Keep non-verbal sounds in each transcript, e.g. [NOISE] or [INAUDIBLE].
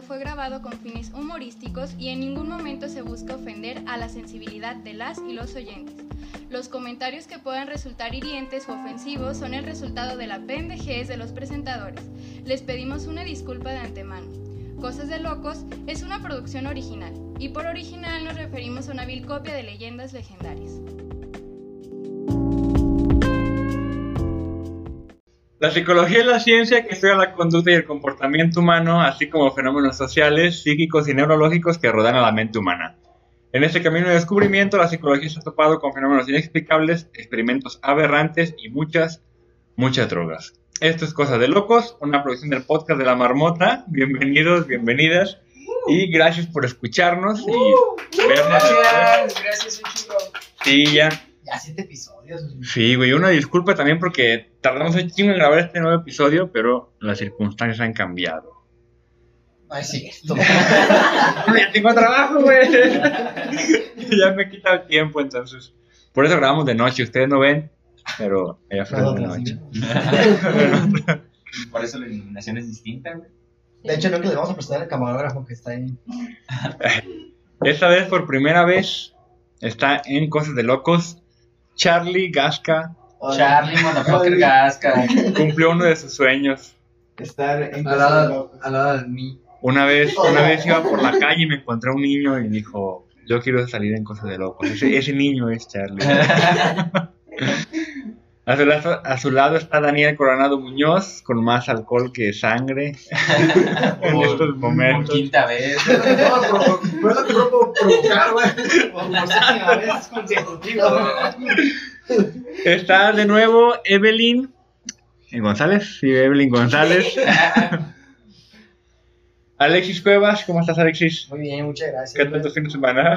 fue grabado con fines humorísticos y en ningún momento se busca ofender a la sensibilidad de las y los oyentes. Los comentarios que puedan resultar hirientes o ofensivos son el resultado de la pendejez de los presentadores. Les pedimos una disculpa de antemano. Cosas de Locos es una producción original, y por original nos referimos a una vil copia de leyendas legendarias. La psicología es la ciencia que estudia la conducta y el comportamiento humano, así como fenómenos sociales, psíquicos y neurológicos que rodean a la mente humana. En este camino de descubrimiento, la psicología se ha topado con fenómenos inexplicables, experimentos aberrantes y muchas, muchas drogas. Esto es Cosa de Locos, una producción del podcast de La Marmota. Bienvenidos, bienvenidas. Y gracias por escucharnos y vernos. Gracias, gracias, chico. Sí, ya. Ya siete episodios. Sí, güey, una disculpa también porque tardamos un chingo en grabar este nuevo episodio, pero las circunstancias han cambiado. [LAUGHS] No es cierto. ya tengo trabajo, güey. [LAUGHS] ya me quita el tiempo, entonces. Por eso grabamos de noche, ustedes no ven, pero allá afuera es de noche. [LAUGHS] Por eso la iluminación es distinta, güey. De hecho, creo que le vamos a prestar al camarógrafo que está ahí. Esta vez, por primera vez, está en Cosas de Locos. Charlie Gasca Charlie, motherfucker, Gasca. cumplió uno de sus sueños. Estar en Al lado, al lado de mí. Una vez, una vez iba por la calle y me encontré a un niño y dijo, yo quiero salir en Cosas de Locos. Ese, ese niño es Charlie. [LAUGHS] A su, lado, a su lado está Daniel Coronado Muñoz, con más alcohol que sangre [LAUGHS] en Por- estos Por momentos. quinta vez. Lo que puedo provocar, güey. A veces consecutivo. Está de nuevo Evelyn González. Sí, Evelyn González. [LAUGHS] Alexis Cuevas, ¿cómo estás, Alexis? Muy bien, muchas gracias. ¿Qué tal tu fin de semana?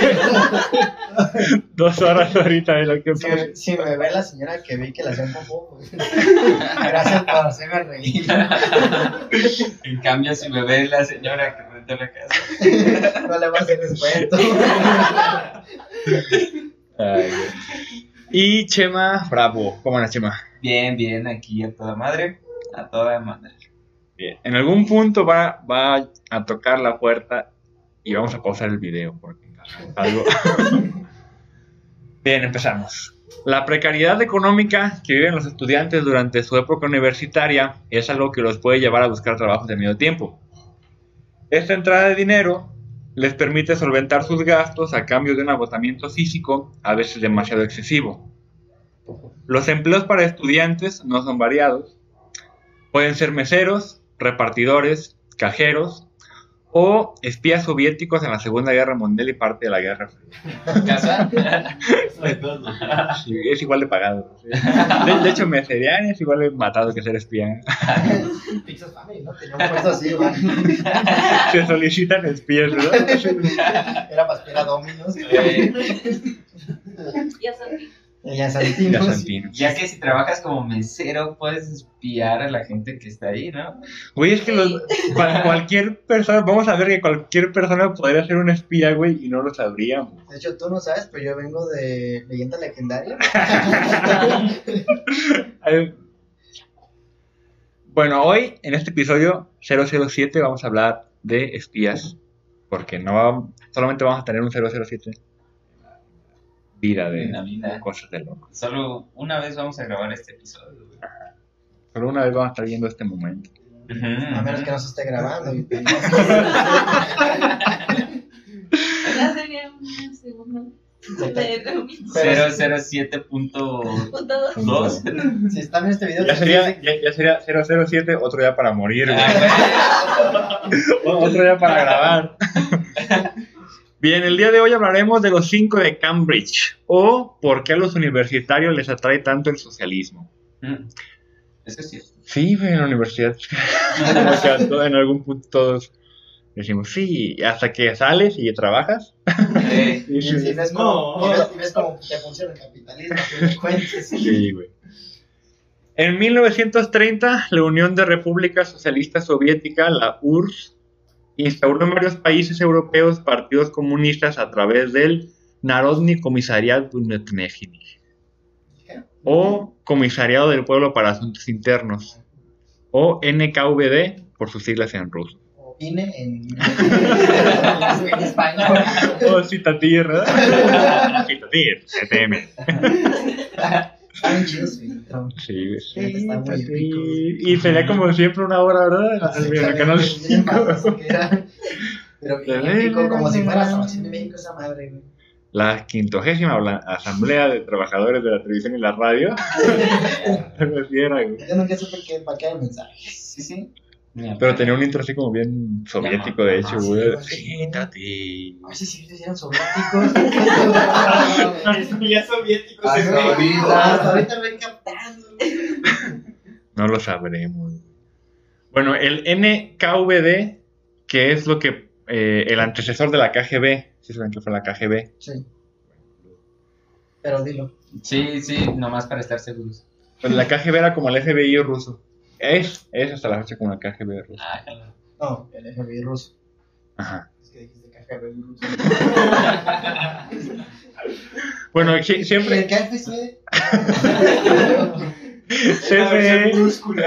[LAUGHS] Dos horas ahorita de lo que Si me, si me ve la señora que vi que la hacía un poco, [LAUGHS] gracias por hacerme reír. [LAUGHS] En cambio, si me ve la señora que renta la casa. No le voy a hacer descuento. Ay, y Chema Bravo. ¿Cómo andas, Chema? Bien, bien, aquí a toda madre. A toda madre. Bien. En algún punto va, va a tocar la puerta y vamos a pausar el video porque algo. [LAUGHS] Bien, empezamos. La precariedad económica que viven los estudiantes durante su época universitaria es algo que los puede llevar a buscar trabajos de medio tiempo. Esta entrada de dinero les permite solventar sus gastos a cambio de un agotamiento físico, a veces demasiado excesivo. Los empleos para estudiantes no son variados. Pueden ser meseros, repartidores, cajeros o espías soviéticos en la Segunda Guerra Mundial y parte de la Guerra Fría. Sí, es igual de pagado. sí. De, de hecho, me serían es igual de matado que ser espía. ¿no? Tenía así. Se solicitan espías, ¿verdad? Era para esperar a Dominos. Eh, Ya sabía. Ya que si trabajas como mesero, puedes espiar a la gente que está ahí, ¿no? Güey, es que los- cual- cualquier persona, vamos a ver que cualquier persona podría ser un espía, güey, y no lo sabríamos. De hecho, tú no sabes, pero yo vengo de Leyenda Legendaria. [LAUGHS] Bueno, hoy en este episodio 007 vamos a hablar de espías, porque no va- solamente vamos a tener un 007 vida de En la vida. cosas de loco. Solo una vez vamos a grabar este episodio. güey. Solo una vez vamos a estar viendo este momento. A menos que no se esté grabando. [LAUGHS] y- Ya sería una segunda. De Dominos. Pero- 007.2. Punto dos. Si están en este video, Ya sería, ya, ya sería 007, otro día para morir, güey. Ah, [LAUGHS] otro día para grabar. [LAUGHS] Bien, el día de hoy hablaremos de los cinco de Cambridge o por qué a los universitarios les atrae tanto el socialismo. Mm. Eso sí. Sí, güey, en la universidad. [LAUGHS] En algún punto todos decimos sí, hasta que sales y trabajas. [LAUGHS] Y sí, ves cómo, y ves, y ves cómo te funciona el capitalismo, que me cuentes. sí, güey. En 1930, la Unión de Repúblicas Socialistas Soviética, la URSS, instauró en varios países europeos partidos comunistas a través del Narodny Comisariat Unetnejini, o Comisariado del Pueblo para Asuntos Internos, o NKVD por sus siglas en ruso. O opine en, en [LAUGHS] español. Oh, Citatir, ¿verdad? Citatir, ETM. [LAUGHS] Sí, güey. Está muy épico. Y sería como siempre una hora, ¿verdad? En el canal Bien 5. famoso que era. Pero [LAUGHS] bien épico, como si fuera Salvación de México esa madre, güey. La quintogésima Asamblea de Trabajadores de la Televisión y la Radio. [LAUGHS] [LAUGHS] Yo nunca supe qué, para qué era el mensaje. Sí, sí. Pero tenía un intro así como bien soviético, de hecho, Ah, sí, güey. Cítate. A veces sí eran soviéticos. [LAUGHS] Ya soviéticos. Ahorita, ven captando. No lo sabremos. Bueno, el NKVD, que es lo que eh, el antecesor de la KGB, si saben que fue la KGB, Sí. Pero dilo. Sí, sí, nomás para estar seguros. pues la KGB era como el FBI ruso. Es, es hasta la fecha como la KGB ruso. Ah, No, el FBI ruso. Ajá. Es que dijiste KGB ruso. [LAUGHS] Bueno, sí, siempre, ¿El KFC? [LAUGHS] siempre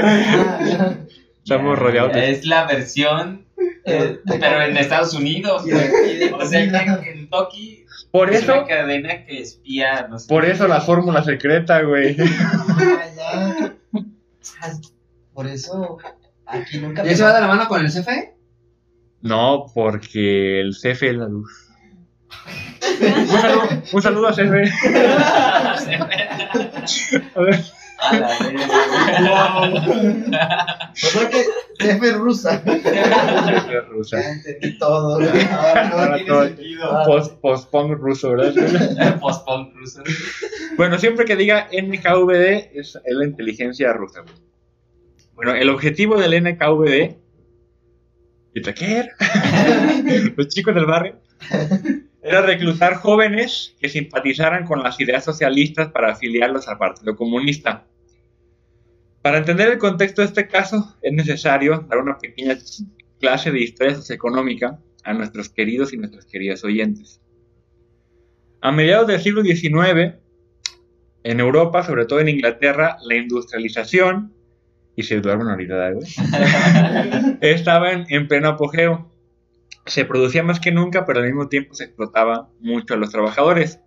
Ah, [LAUGHS] estamos rodeados de... Es la versión, eh, De- pero en Estados Unidos. O sea, que Kentucky Por es una eso, cadena que espía. No sé. por eso la fórmula secreta, güey. Por eso aquí nunca. ¿Y eso va de la mano con el CFE? No, porque el CFE es la luz. [LAUGHS] Un saludo, un saludo a CFE. [LAUGHS] A ver. A la verga. Yo creo que jefe rusa. CFE rusa. Ya entendí todo. güey. Ahora tiene todo- sentido. Post, post-punk ruso, ¿verdad? [LAUGHS] Post-punk ruso. Bueno, siempre que diga NKVD es, es la inteligencia rusa. Bueno, el objetivo del NKVD, ¿y te qué era? Los chicos del barrio, era reclutar jóvenes que simpatizaran con las ideas socialistas para afiliarlos al Partido Comunista. Para entender el contexto de este caso, es necesario dar una pequeña clase de historia socioeconómica a nuestros queridos y nuestras queridas oyentes. A mediados del siglo XIX, en Europa, sobre todo en Inglaterra, la industrialización, y se duerme ahorita, güey, [LAUGHS] estaba en, en pleno apogeo. Se producía más que nunca, pero al mismo tiempo se explotaba mucho a los trabajadores.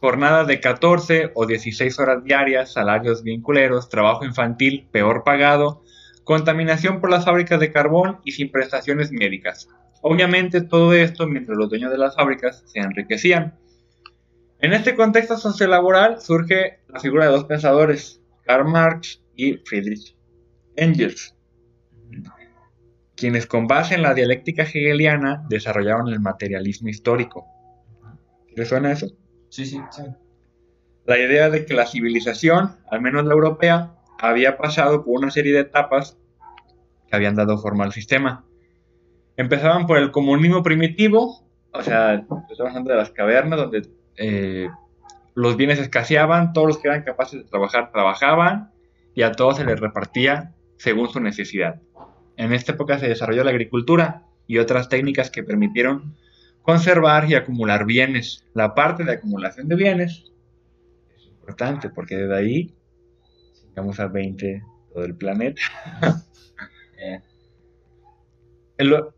Jornadas de 14 o 16 horas diarias, salarios bien culeros, trabajo infantil peor pagado, contaminación por las fábricas de carbón y sin prestaciones médicas. Obviamente todo esto mientras los dueños de las fábricas se enriquecían. En este contexto sociolaboral surge la figura de dos pensadores, Karl Marx y Friedrich Engels, quienes con base en la dialéctica hegeliana desarrollaron el materialismo histórico. ¿Les suena eso? Sí, sí. La idea de que la civilización, al menos la europea, había pasado por una serie de etapas que habían dado forma al sistema. Empezaban por el comunismo primitivo, o sea, estamos hablando de las cavernas donde eh, los bienes escaseaban, todos los que eran capaces de trabajar trabajaban y a todos se les repartía según su necesidad. En esta época se desarrolló la agricultura y otras técnicas que permitieron conservar y acumular bienes. La parte de acumulación de bienes es importante porque desde ahí llegamos a 20 todo el planeta. [LAUGHS] Eh,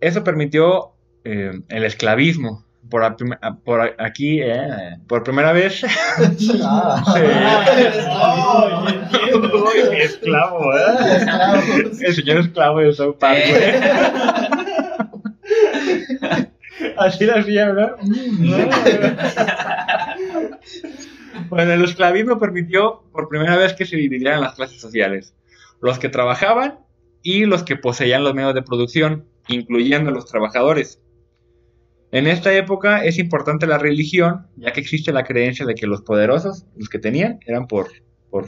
eso permitió eh, el esclavismo. Por, a por aquí, eh, por primera vez, Ah. [LAUGHS] Sí. Mi esclavo, ¿eh? El señor esclavo de South Park, güey. [LAUGHS] Así la hacía. Bueno, el esclavismo permitió por primera vez que se dividieran las clases sociales. Los que trabajaban y los que poseían los medios de producción, incluyendo a los trabajadores. En esta época es importante la religión, ya que existe la creencia de que los poderosos, los que tenían, eran por, por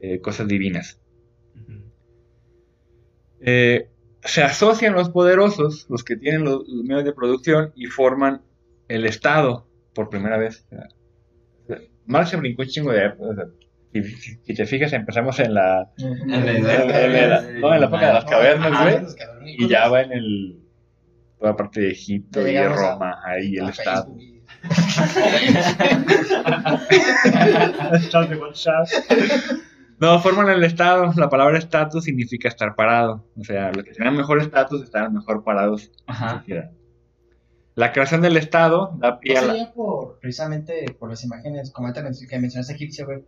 eh, cosas divinas. Eh, se asocian los poderosos, los que tienen los, los medios de producción, y forman el Estado por primera vez. Marx se brincó un chingo de o sea, si, te fijas, empezamos en la, En la época de las cavernas, Ah, güey, y ya va en el toda parte de Egipto y de a- Roma, ahí el Estado. Y-. [LAUGHS] No, forman el Estado. La palabra estatus significa estar parado. O sea, los que tenían mejor estatus estaban mejor parados en la Ajá. sociedad. La creación del Estado da pie a Eso la... ya por, precisamente por las imágenes, como ahorita men- que mencionaste egipcio, güey,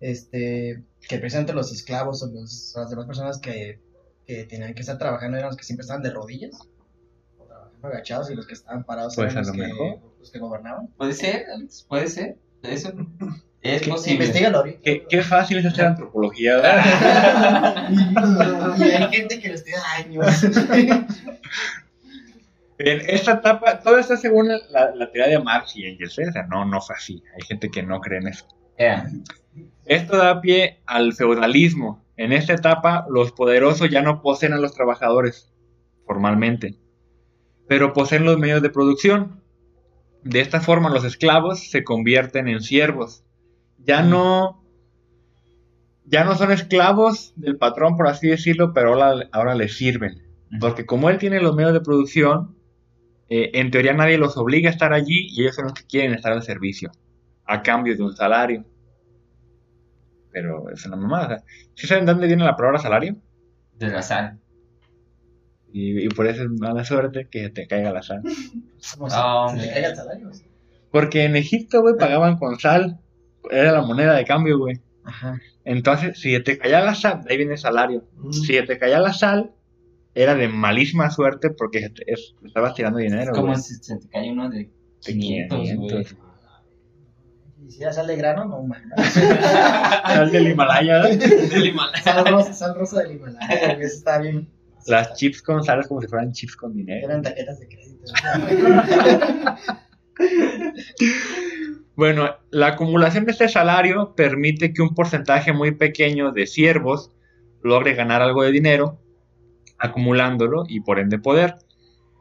este, que precisamente los esclavos o los- las demás personas que, que tenían que estar trabajando eran los que siempre estaban de rodillas, agachados, y los que estaban parados Pues, eran a los lo que, los que gobernaban. Puede ser, Alex, puede ser. Eso es ¿Qué- posible. Investígalo. Qué, qué fácil es hacer antropología, [LAUGHS] y, hay gente que les tira años. [LAUGHS] En esta etapa, todo esto según la, la teoría de Marx y Engels, ¿eh? o sea, no, no fue así. Hay gente que no cree en eso. Yeah. Esto da pie al feudalismo. En esta etapa, los poderosos ya no poseen a los trabajadores, formalmente, pero poseen los medios de producción. De esta forma, los esclavos se convierten en siervos. Ya no, ya no son esclavos del patrón, por así decirlo, pero ahora, ahora les sirven. Porque como él tiene los medios de producción, eh, en teoría nadie los obliga a estar allí y ellos son los que quieren estar al servicio, a cambio de un salario. Pero es una mamada. ¿Sí saben de dónde viene la palabra salario? De la sal. Y, y por eso es mala suerte que te caiga la sal. Ah, se hombre. caiga el salario. Porque en Egipto, güey, pagaban con sal. Era la moneda de cambio, güey. Ajá. Entonces, si te caía la sal, ahí viene el salario. Si te caía la sal, era de malísima suerte porque es- estabas tirando dinero. Es como güey. si se te cae uno de De 500, güey. 500. Y si ya sale grano, no mames. [LAUGHS] Sal del Himalaya. ¿no? Del Himalaya. Sal rosa, sal rosa del Himalaya, eso está bien. Las chips con sal es como si fueran chips con dinero. Eran tarjetas de crédito. [LAUGHS] Bueno, la acumulación de este salario permite que un porcentaje muy pequeño de siervos logre ganar algo de dinero, acumulándolo y por ende poder.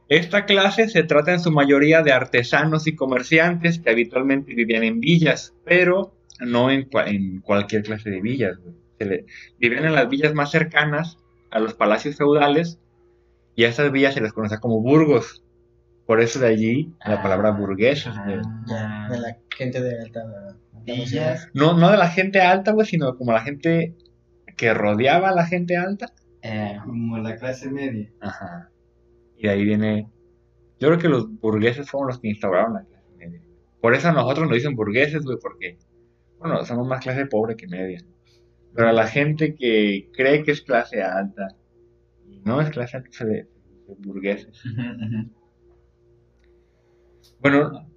Esta clase se trata en su mayoría de artesanos y comerciantes que habitualmente vivían en villas, pero no en, cua- en cualquier clase de villas. Se le- vivían en las villas más cercanas a los palacios feudales y a estas villas se les conocía como burgos. Por eso de allí la palabra burgueses. güey. Ya, de la gente de alta. Villas. No, no de la gente alta, güey, sino como la gente que rodeaba a la gente alta. Eh, Como la clase media. Ajá. Y de ahí viene. Yo creo que los burgueses fueron los que instauraron la clase media. Por eso a nosotros nos dicen burgueses, güey, porque, bueno, somos más clase pobre que media. Pero a la gente que cree que es clase alta, no es clase alta, de, de burgueses. Bueno,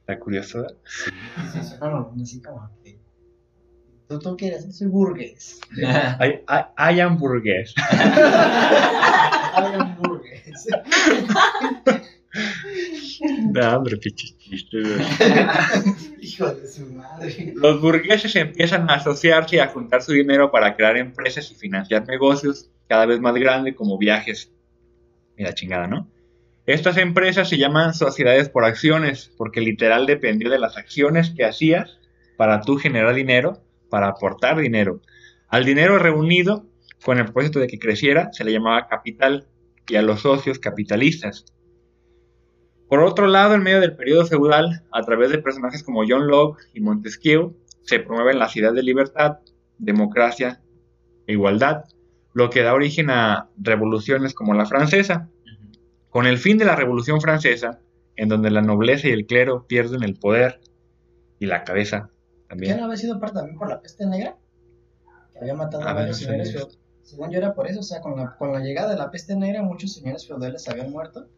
está curioso. ¿verdad? No, no, así como que. ¿Tú, tú qué eres? Soy burgués. I, I, I am burgués. No, hombre, pinche chiste. [LAUGHS] Hijo de su madre. Los burgueses empiezan a asociarse y a juntar su dinero para crear empresas y financiar negocios cada vez más grandes como viajes. Mira chingada, ¿no? Estas empresas se llaman sociedades por acciones porque literal dependió de las acciones que hacías para tú generar dinero, para aportar dinero. Al dinero reunido con el propósito de que creciera se le llamaba capital y a los socios capitalistas. Por otro lado, en medio del periodo feudal, a través de personajes como John Locke y Montesquieu, se promueven las ideas de libertad, democracia e igualdad, lo que da origen a revoluciones como la francesa. Con el fin de la Revolución Francesa, en donde la nobleza y el clero pierden el poder y la cabeza ¿Qué también. no había sido parte también por la peste negra? Que había matado a, A varios señores feudales. Según yo era por eso, o sea, con la, con la llegada de la peste negra, muchos señores feudales habían muerto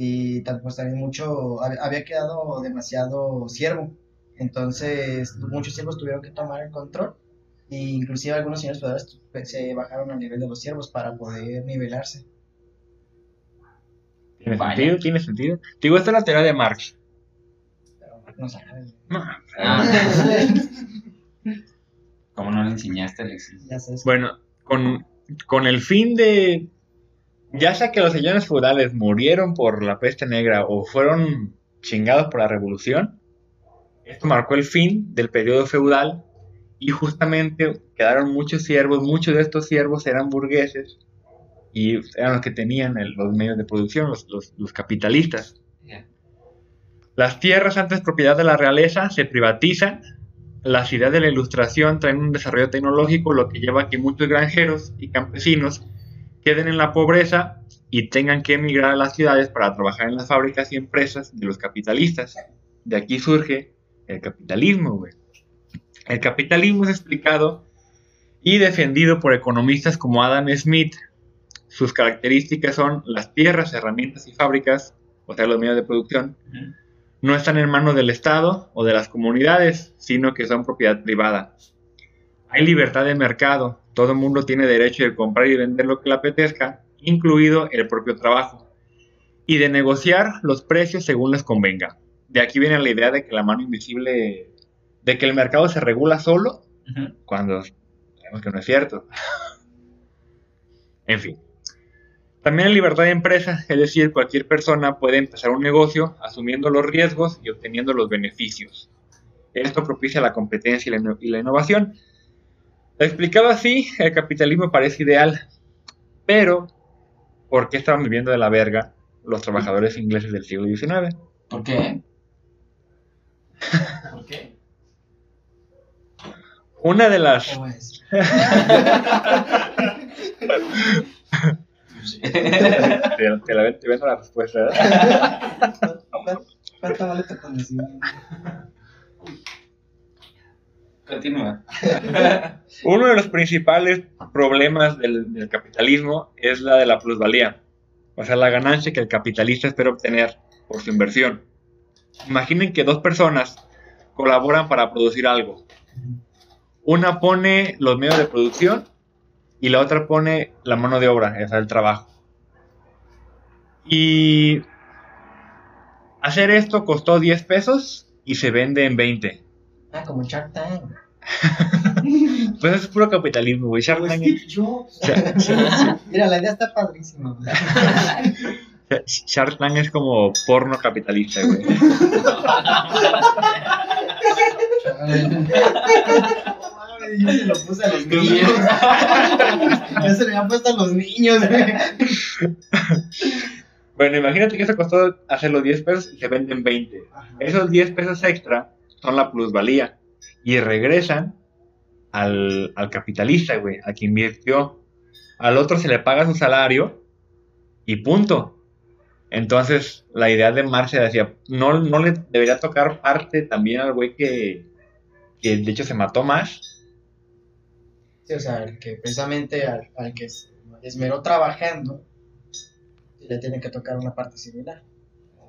y tal, pues también mucho, hab- había quedado demasiado siervo. Entonces, muchos siervos tuvieron que tomar el control e inclusive algunos señores feudales pues, se bajaron al nivel de los siervos para poder nivelarse. ¿Tiene Vaya. sentido? ¿Tiene sentido? Digo, esta es la teoría de Marx. Pero no sabe. No, Ah, [LAUGHS] ¿Cómo no le enseñaste, Alexis? ya sabes. Bueno, con, con el fin de, ya sea que los señores feudales murieron por la peste negra o fueron chingados por la revolución, esto marcó el fin del periodo feudal y justamente quedaron muchos siervos, muchos de estos siervos eran burgueses y eran los que tenían el- los medios de producción, los, los- los capitalistas. Las tierras antes propiedad de la realeza se privatizan las ideas de la ilustración traen un desarrollo tecnológico, lo que lleva a que muchos granjeros y campesinos queden en la pobreza y tengan que emigrar a las ciudades para trabajar en las fábricas y empresas de los capitalistas. De aquí surge el capitalismo, güey. El capitalismo es explicado y defendido por economistas como Adam Smith. Sus características son las tierras, herramientas y fábricas, o sea, los medios de producción, no están en manos del Estado o de las comunidades, sino que son propiedad privada. Hay libertad de mercado, todo el mundo tiene derecho de comprar y vender lo que le apetezca, incluido el propio trabajo, y de negociar los precios según les convenga. De aquí viene la idea de que la mano invisible, de que el mercado se regula solo, cuando sabemos que no es cierto. [LAUGHS] en fin. También hay libertad de empresa, es decir, cualquier persona puede empezar un negocio asumiendo los riesgos y obteniendo los beneficios. Esto propicia la competencia y la, y la innovación. Explicado así, el capitalismo parece ideal, pero ¿por qué estaban viviendo de la verga los trabajadores ingleses del siglo XIX? ¿Por qué? ¿Por qué? Una de las... ¿Cómo es? te, te la te vendo la respuesta, ¿verdad? ¿Cuánto- ¿Cuánto vale tu conocimiento? Continúa. [LAUGHS] Uno de los principales problemas del, capitalismo es la de la plusvalía, o sea, la ganancia que el capitalista espera obtener por su inversión. Imaginen que dos personas colaboran para producir algo. Una pone los medios de producción y la otra pone la mano de obra, o sea, el trabajo. Y hacer esto costó 10 pesos y se vende en 20. Ah, como Shark Tank. [LAUGHS] Pues es puro capitalismo, güey. Shark Como Tank- Steve Jobs. [LAUGHS] Mira, la idea está padrísima. [LAUGHS] Shark Tank es como porno capitalista, güey. Yo se lo puse a los niños. Ya se le había puesto a los niños, güey. Bueno, imagínate que eso costó hacer los 10 pesos y se venden 20. Esos 10 pesos extra son la plusvalía y regresan al, al capitalista, güey, a quien invirtió. Al otro se le paga su salario y punto. Entonces, la idea de Marx se decía, no, no le debería tocar parte también al güey que, que de hecho se mató más. Sí, o sea, el que precisamente al, al que se esmeró trabajando, le tiene que tocar una parte similar.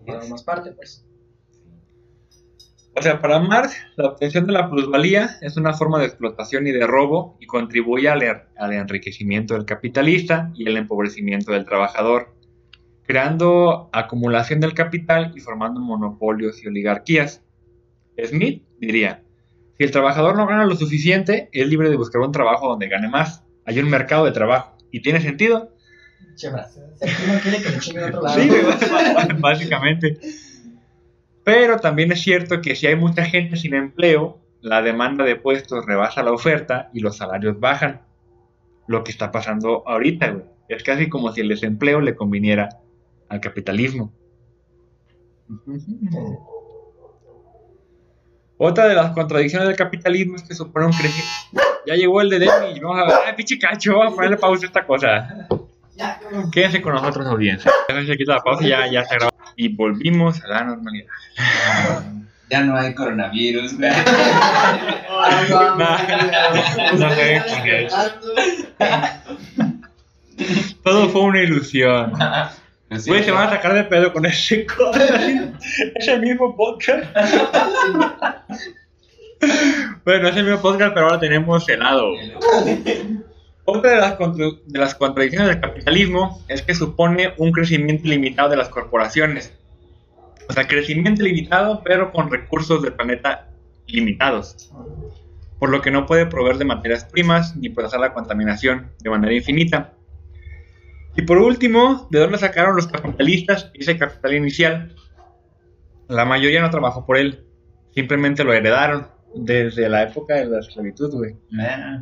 O más parte, pues. O sea, para Marx, la obtención de la plusvalía es una forma de explotación y de robo y contribuye al, er- al enriquecimiento del capitalista y el empobrecimiento del trabajador, creando acumulación del capital y formando monopolios y oligarquías. Smith diría, si el trabajador no gana lo suficiente, es libre de buscar un trabajo donde gane más. Hay un mercado de trabajo. ¿Y tiene sentido? Che, bra, si no quiere que le otro lado. Sí, [LAUGHS] básicamente. Pero también es cierto que si hay mucha gente sin empleo, la demanda de puestos rebasa la oferta y los salarios bajan. Lo que está pasando ahorita, güey. Es casi como si el desempleo le conviniera al capitalismo. Otra de las contradicciones del capitalismo es que supone un crecimiento. Ya llegó el de Demi. Vamos a ver. ¡Ay, pinche cacho! Vamos a ponerle pausa a esta cosa. Quédense con nosotros, audiencia. Déjense quitar la pausa y ya, ya está grabado. Y volvimos a la normalidad. Ya no hay coronavirus. No. Todo fue una ilusión. Güey, se van a sacar de pedo con ese, co- [LAUGHS] ese mismo podcast. [LAUGHS] bueno, es el mismo podcast, pero ahora tenemos helado. [LAUGHS] Otra de las, de las contradicciones del capitalismo es que supone un crecimiento ilimitado de las corporaciones. O sea, crecimiento limitado, pero con recursos del planeta limitados. Por lo que no puede proveer de materias primas ni procesar la contaminación de manera infinita. Y por último, ¿de dónde sacaron los capitalistas ese capital inicial? La mayoría no trabajó por él, simplemente lo heredaron desde la época de la esclavitud, güey. Ah,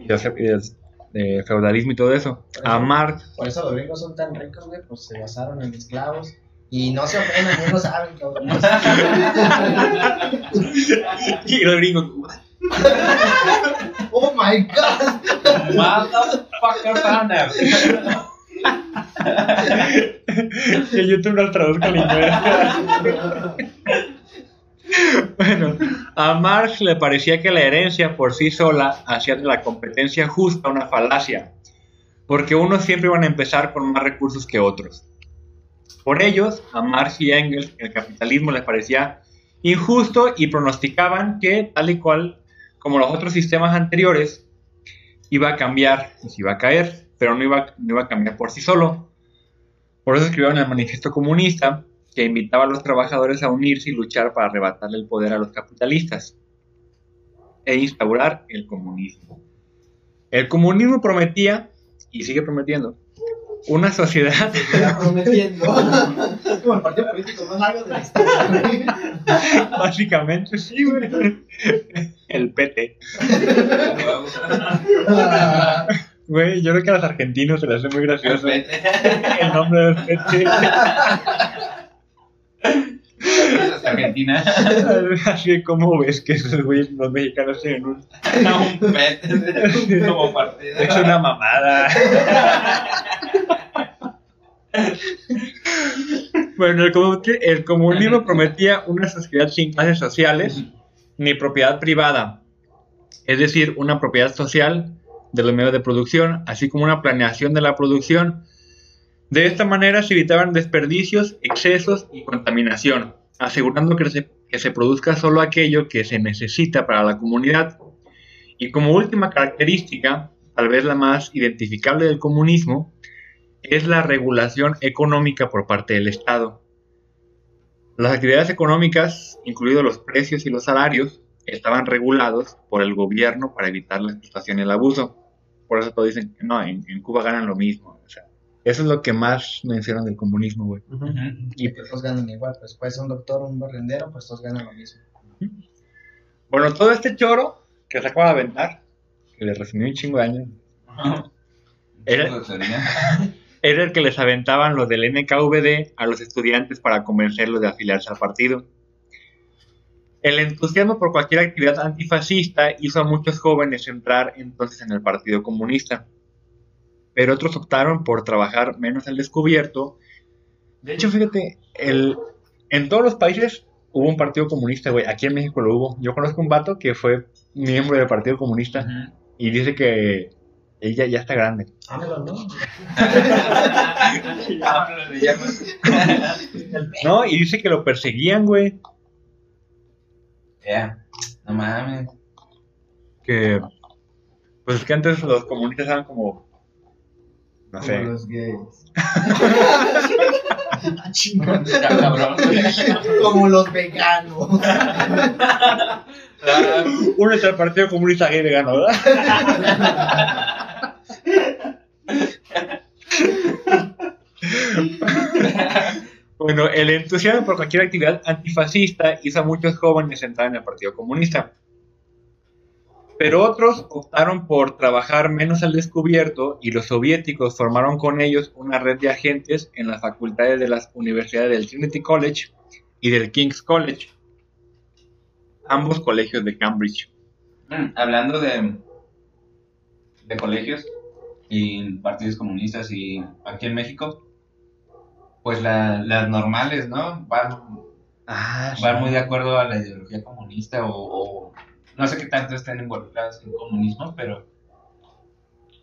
Y del y del- de feudalismo y todo eso. A Marx, Por eso los gringos son tan ricos, güey, pues se basaron en esclavos Y no se ofendan, no lo saben, cabrón. [LAUGHS] Y los gringos, [LAUGHS] Oh my god. Motherfucker banner. [LAUGHS] que YouTube nos traduzca al inglés. Bueno, a Marx le parecía que la herencia por sí sola hacía de la competencia justa una falacia, porque unos siempre iban a empezar con más recursos que otros. Por ellos, a Marx y Engels el capitalismo les parecía injusto y pronosticaban que, tal y cual como los otros sistemas anteriores, iba a cambiar y se iba a caer, pero no iba, no iba a cambiar por sí solo. Por eso escribieron el Manifiesto Comunista, que invitaba a los trabajadores a unirse y luchar para arrebatarle el poder a los capitalistas e instaurar el comunismo. El comunismo prometía, y sigue prometiendo, una sociedad [LAUGHS] Está prometiendo. Es [LAUGHS] como el partido político más largo de la historia. Básicamente sí, güey. El PT. [LAUGHS] Güey, yo creo que a los argentinos se les hace muy gracioso el Vete. nombre del PT. Argentina. Así como ves que esos güeyes, los mexicanos tienen un... Un vete. Como partido. Es una mamada. Bueno, el, comu- el comunismo prometía una sociedad sin clases sociales ni propiedad privada, es decir, una propiedad social de los medios de producción, así como una planeación de la producción. De esta manera se evitaban desperdicios, excesos y contaminación, asegurando que se, que se produzca solo aquello que se necesita para la comunidad. Y como última característica, tal vez la más identificable del comunismo, es la regulación económica por parte del Estado. Las actividades económicas, incluidos los precios y los salarios, estaban regulados por el gobierno para evitar la explotación y el abuso. Por eso todos dicen que no, en, en Cuba ganan lo mismo. Eso es lo que más mencionan del comunismo, güey. Y pues todos ganan igual, pues puede ser un doctor o un barrendero, pues todos ganan lo mismo. Bueno, todo este choro que se acaba de aventar, que le resumí un chingo de años, Era- [LAUGHS] era el que les aventaban los del NKVD a los estudiantes para convencerlos de afiliarse al partido. El entusiasmo por cualquier actividad antifascista hizo a muchos jóvenes entrar entonces en el Partido Comunista, pero otros optaron por trabajar menos al descubierto. De hecho, fíjate, el, en todos los países hubo un Partido Comunista, güey. Aquí en México lo hubo. Yo conozco un vato que fue miembro del Partido Comunista y dice que ella ya está grande. Ámelo, ¿no? [LAUGHS] No, y dice que lo perseguían, güey. Ya. No mames. Que. Pues es que antes los comunistas eran como. No Como los gays. [LAUGHS] Ah. Como los veganos. Uno es el Partido Comunista Gay Vegano, ¿verdad? bueno, el entusiasmo por cualquier actividad antifascista hizo a muchos jóvenes entrar en el Partido Comunista. Pero otros optaron por trabajar menos al descubierto y los soviéticos formaron con ellos una red de agentes en las facultades de las universidades del Trinity College y del King's College, ambos colegios de Cambridge. Mm, Hablando de, de colegios y partidos comunistas y aquí en México, pues la- las normales, ¿no? Van, Ah, van muy de acuerdo a la ideología comunista o, o no sé qué tanto estén involucradas en comunismo, pero...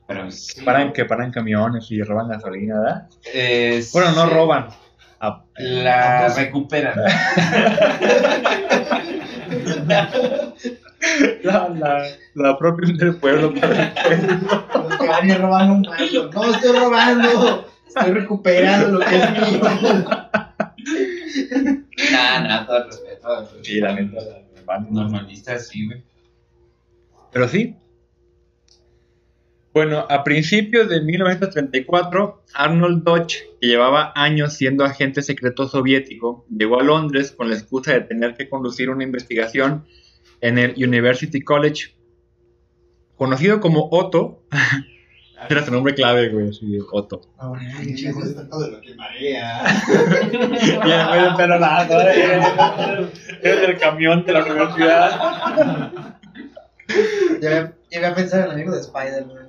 Pero sí. Paran, que paran camiones y roban gasolina, ¿verdad? Eh, Bueno, no sí, roban. La recuperan. La, la, la propia del pueblo. Los que van y roban un banco. No estoy robando. Estoy recuperando lo que es mío. Nada, nada, todo el respeto. todo el respeto. Sí, la neta. Normalistas, sí, güey. Pero sí. Bueno, a principios de 1934, Arnold Dodge, que llevaba años siendo agente secreto soviético, llegó a Londres con la excusa de tener que conducir una investigación en el University College. Conocido como Otto, [LAUGHS] Era su nombre clave, güey, así, Otto. Ah, chico, es tanto de lo que marea. Y después de pelo largo, ¿eh? Eres del camión de la universidad. Ya ya había pensado en el amigo de Spider-Man.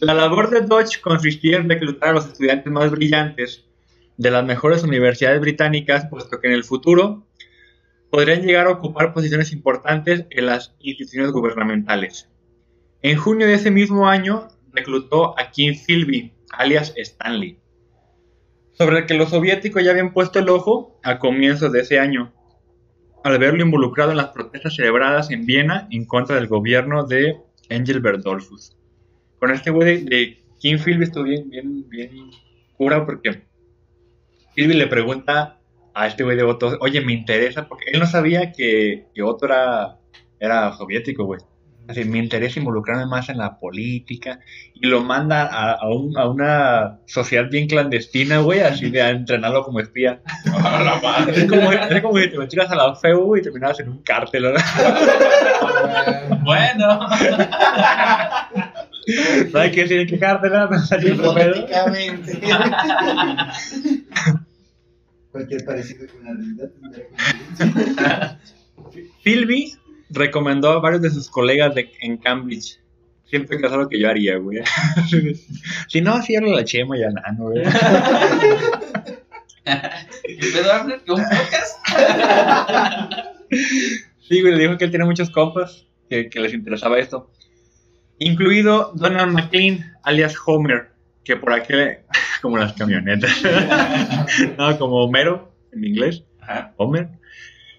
La labor de Dodge consistía en reclutar a los estudiantes más brillantes de las mejores universidades británicas, puesto que en el futuro podrían llegar a ocupar posiciones importantes en las instituciones gubernamentales. En junio de ese mismo año reclutó a Kim Philby, alias Stanley, sobre el que los soviéticos ya habían puesto el ojo a comienzos de ese año, al verlo involucrado en las protestas celebradas en Viena en contra del gobierno de Engelbert Dollfuss. Con este güey de, de Kim Philby estuvo bien, bien, bien cura porque Philby le pregunta a este güey de Otto, oye, me interesa, porque él no sabía que, que Otto era, era soviético, güey. Así, me interesa involucrarme más en la política. Y lo manda a, a, un- a una sociedad bien clandestina, güey, así de a entrenarlo como espía. [LAUGHS] A la madre. Es como, es como si te metieras a la güey, y terminabas en un cártel, ¿no? [LAUGHS] Bueno. ¿Sabes qué decir en qué cártel? no? [LAUGHS] Hipotéticamente. Cualquier parecido con la realidad. [LAUGHS] Philby recomendó a varios de sus colegas de, en Cambridge. Siempre que es algo que yo haría, güey. [LAUGHS] si no, cierro la chema ya nada, güey. [LAUGHS] ¿Qué pedo, Abner? ¿Qué un podcast? Sí, güey, le dijo que él tiene muchos compas que, que les interesaba esto. Incluido Donald McLean, alias Homer, que por aquel, como las camionetas, [LAUGHS] no, como Homero en inglés, Ajá. Homer,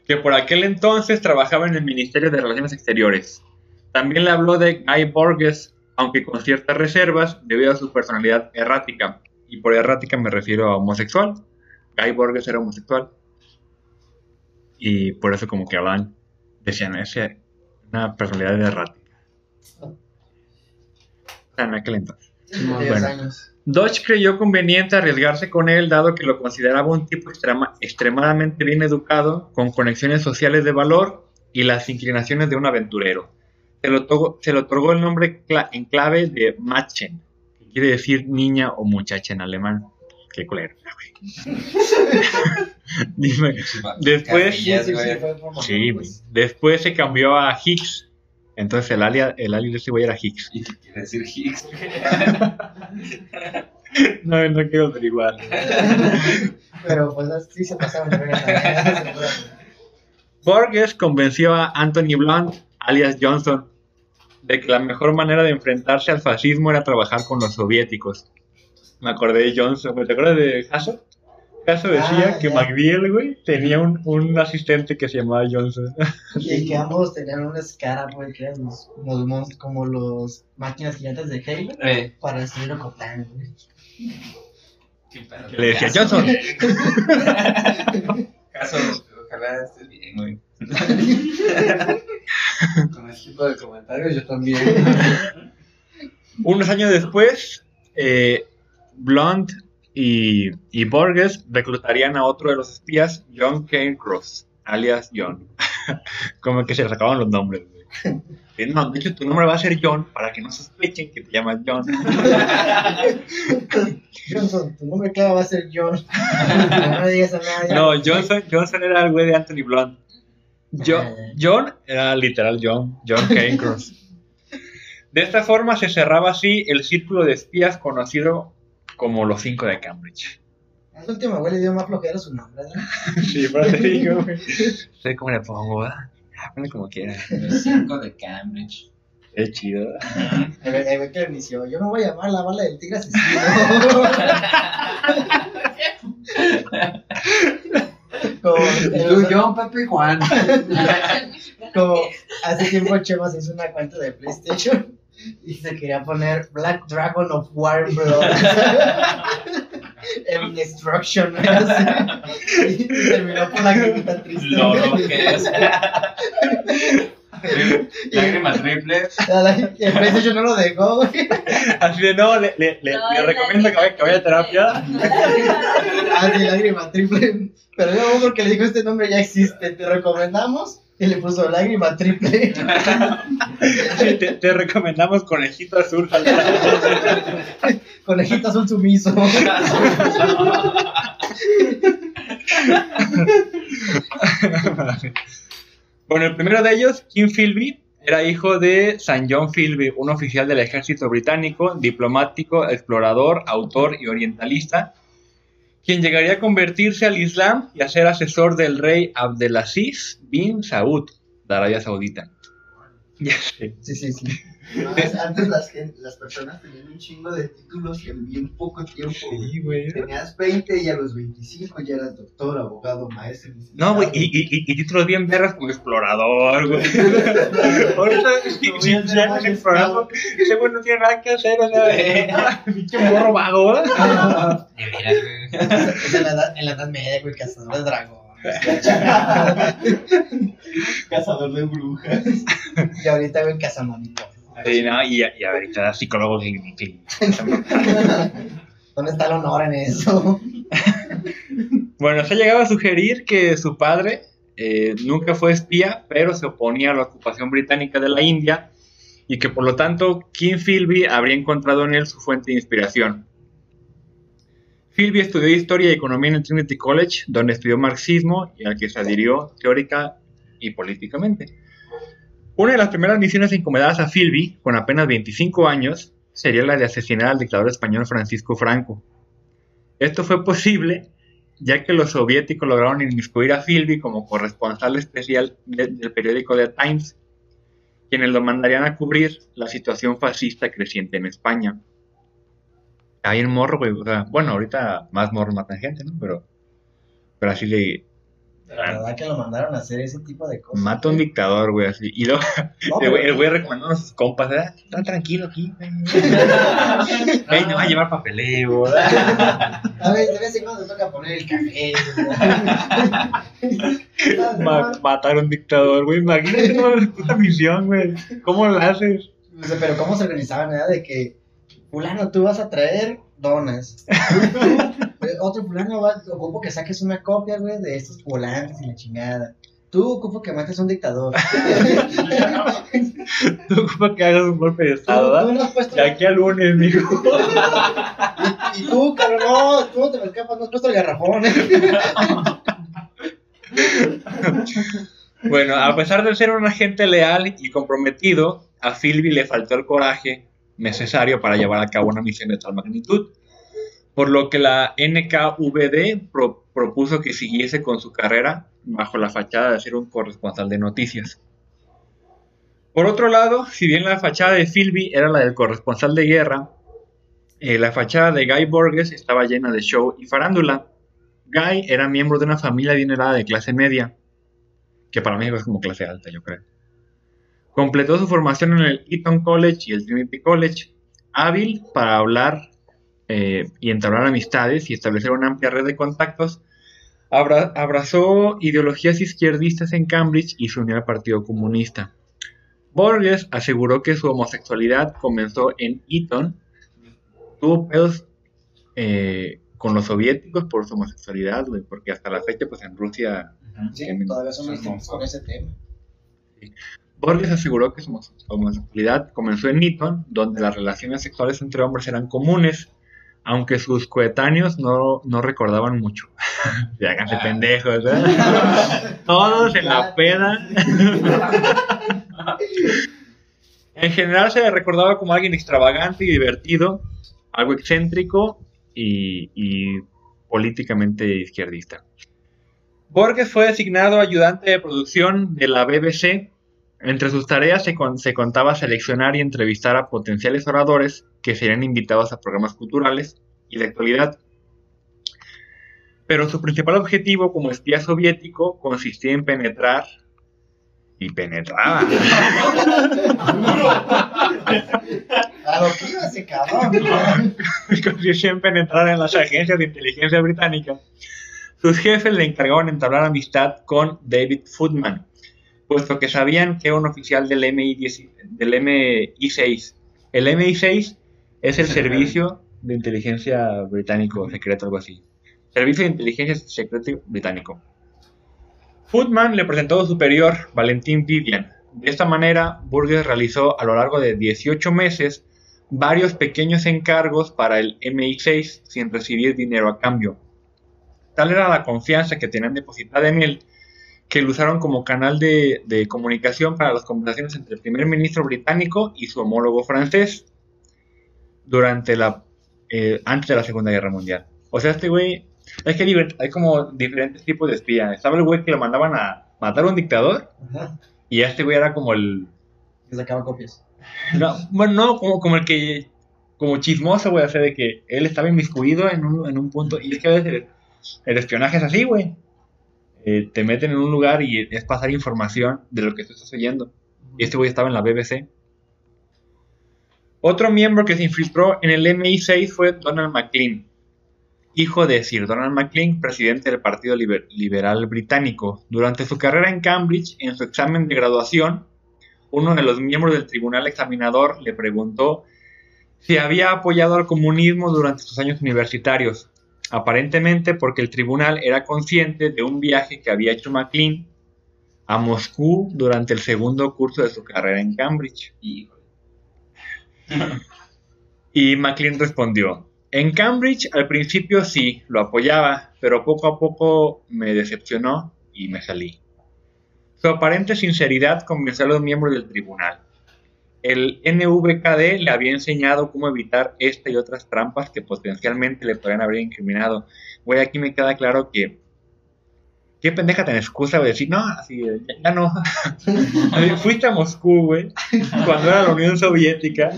que por aquel entonces trabajaba en el Ministerio de Relaciones Exteriores. También le habló de Guy Borges, aunque con ciertas reservas debido a su personalidad errática. Y por errática me refiero a homosexual. Guy Borges era homosexual. Y por eso como que hablan, decían, es una personalidad errática. O sea, en aquel entonces. Diez Bueno. años. Dodge creyó conveniente arriesgarse con él dado que lo consideraba un tipo extrema- extremadamente bien educado, con conexiones sociales de valor y las inclinaciones de un aventurero. Se le otorgó, se le otorgó el nombre cla- en clave de Mädchen, que quiere decir niña o muchacha en alemán. Qué culero. [LAUGHS] Dime, Después- Sí, sí, sí, Después se cambió a Higgs. Entonces el alias, el alias de ese güey era Higgs. ¿Y qué quiere decir Higgs? [LAUGHS] No, no quiero averiguar. Pero pues sí se pasaron. Borges convenció a Anthony Blunt, alias Johnson, de que la mejor manera de enfrentarse al fascismo era trabajar con los soviéticos. Me acordé de Johnson. ¿te acuerdas de Hasso? Hasso decía Ah, que ya. McBeal, güey, tenía un, un asistente que se llamaba Johnson. [LAUGHS] Y que [LAUGHS] ambos tenían una escara, güey, que eran los, como, los, como los máquinas gigantes de Halo Eh, para destruir Ocotlán, güey. qué pedo. Que le decía Johnson. [LAUGHS] Caso, ojalá estés bien, güey. Con ese tipo de comentarios yo también. Unos años después, eh, Blunt y, y Borges reclutarían a otro de los espías, John Cairncross, alias John. [LAUGHS] Como que se le sacaban los nombres. güey. [LAUGHS] Eh, No, de hecho tu nombre va a ser John para que no sospechen que te llamas John. Johnson, tu nombre claro va a ser John. [LAUGHS] no digas a nadie. No, Johnson, Johnson era el güey de Anthony Blunt. Jo- John era literal John, John Cairncross. De esta forma se cerraba así el círculo de espías conocido como los cinco de Cambridge. Al último, güey, le dio más flojera su nombre, ¿no? [LAUGHS] Sí, pero te digo, güey. [LAUGHS] Sé cómo le pongo, ¿verdad? Ponle como quiera. Los cinco de Cambridge. Es chido. ¿verdad? A ver, a ver qué inició. Yo me voy a llamar la bala del tigre asesino. [LAUGHS] como, Tú, John, Pepe y Juan. como hace tiempo Chema se hizo una cuenta de PlayStation y se quería poner Black Dragon of War Blood. [LAUGHS] en Destruction. así. Y terminó por la grimita triste. Lo, lo que es. Lágrima triple. El PlayStation no lo dejó, güey. Así de no, le, le, le, No, le recomiendo que vaya, que vaya a terapia. Ah, sí, lágrima triple. Pero no, porque le dijo este nombre ya existe, te recomendamos. [LAUGHS] Y le puso lágrima triple. Te, te recomendamos Conejito Azul. [LAUGHS] Conejito azul sumiso. [LAUGHS] bueno, el primero de ellos, Kim Philby, era hijo de San John Philby, un oficial del ejército británico, diplomático, explorador, autor y orientalista, quien llegaría a convertirse al Islam y a ser asesor del rey Abdelaziz bin Saud de Arabia Saudita. Ya [LAUGHS] sé. Sí, sí, sí. Antes las, las personas tenían un chingo de títulos en bien poco tiempo. Sí, güey. Tenías 20 y a los 25 ya eras doctor, abogado, maestro. No, güey, y, y, y, y títulos bien vergas como explorador, güey. [LAUGHS] Ahorita, si, si eres explorador, ese güey no tiene nada que hacer, o sea, [LAUGHS] pinche morro vago, [LAUGHS] en la edad, en la edad media, güey, cazador de dragones. Cazador de brujas. Y ahorita, güey, cazamonito. Sí, no, y, y ahorita psicólogo clínico. [LAUGHS] ¿Dónde está el honor en eso? [LAUGHS] Bueno, se llegaba a sugerir que su padre eh, nunca fue espía, pero se oponía a la ocupación británica de la India y que por lo tanto King Philby habría encontrado en él su fuente de inspiración. Philby estudió historia y economía en el Trinity College, donde estudió marxismo y al que se adhirió teórica y políticamente. Una de las primeras misiones encomendadas a Philby, con apenas 25 años, sería la de asesinar al dictador español Francisco Franco. Esto fue posible ya que los soviéticos lograron inmiscuir a Philby como corresponsal especial de- del periódico The Times, quienes lo mandarían a cubrir la situación fascista creciente en España. Ahí en morro, güey, o sea, bueno, ahorita más morros matan gente, ¿no? Pero, pero así le La verdad que lo mandaron a hacer ese tipo de cosas. mata a un dictador, güey, así. Y luego [LAUGHS] No, el güey, pero- el güey recomendando a sus compas, ¿verdad? Están tranquilo aquí, güey. [LAUGHS] Ey, no va a llevar papeleo, ¿verdad? [LAUGHS] A ver, de vez en cuando toca poner el café. Ma- matar a un dictador, güey. Imagínate la puta misión, güey. ¿Cómo lo haces? Pero cómo se organizaban, ¿verdad? De que, fulano, tú vas a traer donas. Otro fulano va, ocupo que saques una copia, güey, de estos volantes y la chingada. Tú ocupo que mates a un dictador. [LAUGHS] Tú ocupas que hagas un golpe de estado, tú ¿verdad? no has puesto. De aquí al lunes, mijo. [LAUGHS] Y, y tú, cabrón, no, tú no te me escapas, no has puesto el garrafón. [LAUGHS] Bueno, a pesar de ser un agente leal y comprometido, a Philby le faltó el coraje necesario para llevar a cabo una misión de tal magnitud, por lo que la NKVD pro- propuso que siguiese con su carrera bajo la fachada de ser un corresponsal de noticias. Por otro lado, si bien la fachada de Philby era la del corresponsal de guerra, eh, la fachada de Guy Borges estaba llena de show y farándula. Guy era miembro de una familia adinerada de clase media, que para México es como clase alta, yo creo. Completó su formación en el Eton College y el Trinity College, hábil para hablar eh, y entablar amistades y establecer una amplia red de contactos. Abra- abrazó ideologías izquierdistas en Cambridge y se unió al Partido Comunista. Borges aseguró que su homosexualidad comenzó en Eton. Tuvo pedos eh, con los soviéticos por su homosexualidad, porque hasta la fecha, pues en Rusia Sí, todavía son con ese tema. Borges aseguró que su homo- homosexualidad comenzó en Eton, donde las relaciones sexuales entre hombres eran comunes, aunque sus coetáneos no, no recordaban mucho. [LAUGHS] Háganse pendejos, ¿eh? [LAUGHS] Todos en la peda. [LAUGHS] en general se le recordaba como alguien extravagante y divertido, algo excéntrico y, y políticamente izquierdista. Borges fue designado ayudante de producción de la BBC. Entre sus tareas se, con- se contaba seleccionar y entrevistar a potenciales oradores que serían invitados a programas culturales y de actualidad. Pero su principal objetivo como espía soviético consistía en penetrar y penetraba. Cabrón. [LAUGHS] consistía en penetrar en las agencias de inteligencia británicas. Sus jefes le encargaban entablar amistad con David Footman, puesto que sabían que era un oficial del, MI10 del MI6. El MI6 es el [LAUGHS] servicio de inteligencia británico secreto, algo así. Servicio de inteligencia secreto británico. Footman le presentó a su superior, Valentín Vivian, De esta manera, Burgess realizó a lo largo de 18 meses varios pequeños encargos para el MI6 sin recibir dinero a cambio. Tal era la confianza que tenían depositada en él que lo usaron como canal de, de comunicación para las conversaciones entre el primer ministro británico y su homólogo francés durante la eh, antes de la Segunda Guerra Mundial. O sea, este güey, es que hay como diferentes tipos de espía. Estaba el güey que lo mandaban a matar a un dictador Ajá. y este güey era como el Que sacaba copias. [LAUGHS] no, bueno, no, como, como el que como chismoso, güey, o sea, de que él estaba inmiscuido en un, en un punto y es que a veces el, el espionaje es así, güey. Eh, te meten en un lugar y es pasar información de lo que tú estás oyendo. Y este güey estaba en la BBC. Otro miembro que se infiltró en el MI6 fue Donald MacLean, hijo de Sir Donald MacLean, presidente del Partido Liber- Liberal Británico. Durante su carrera en Cambridge, en su examen de graduación, uno de los miembros del tribunal examinador le preguntó si había apoyado al comunismo durante sus años universitarios, aparentemente porque el tribunal era consciente de un viaje que había hecho MacLean a Moscú durante el segundo curso de su carrera en Cambridge. Y MacLean respondió, en Cambridge al principio sí, lo apoyaba, pero poco a poco me decepcionó y me salí. Su aparente sinceridad convenció a los miembros del tribunal. El NVKD le había enseñado cómo evitar esta y otras trampas que potencialmente le podrían haber incriminado. Güey, aquí me queda claro que... ¿Qué pendeja tan excusa de decir, no, así, ya, ya no. [LAUGHS] Fuiste a Moscú, güey, cuando era la Unión Soviética.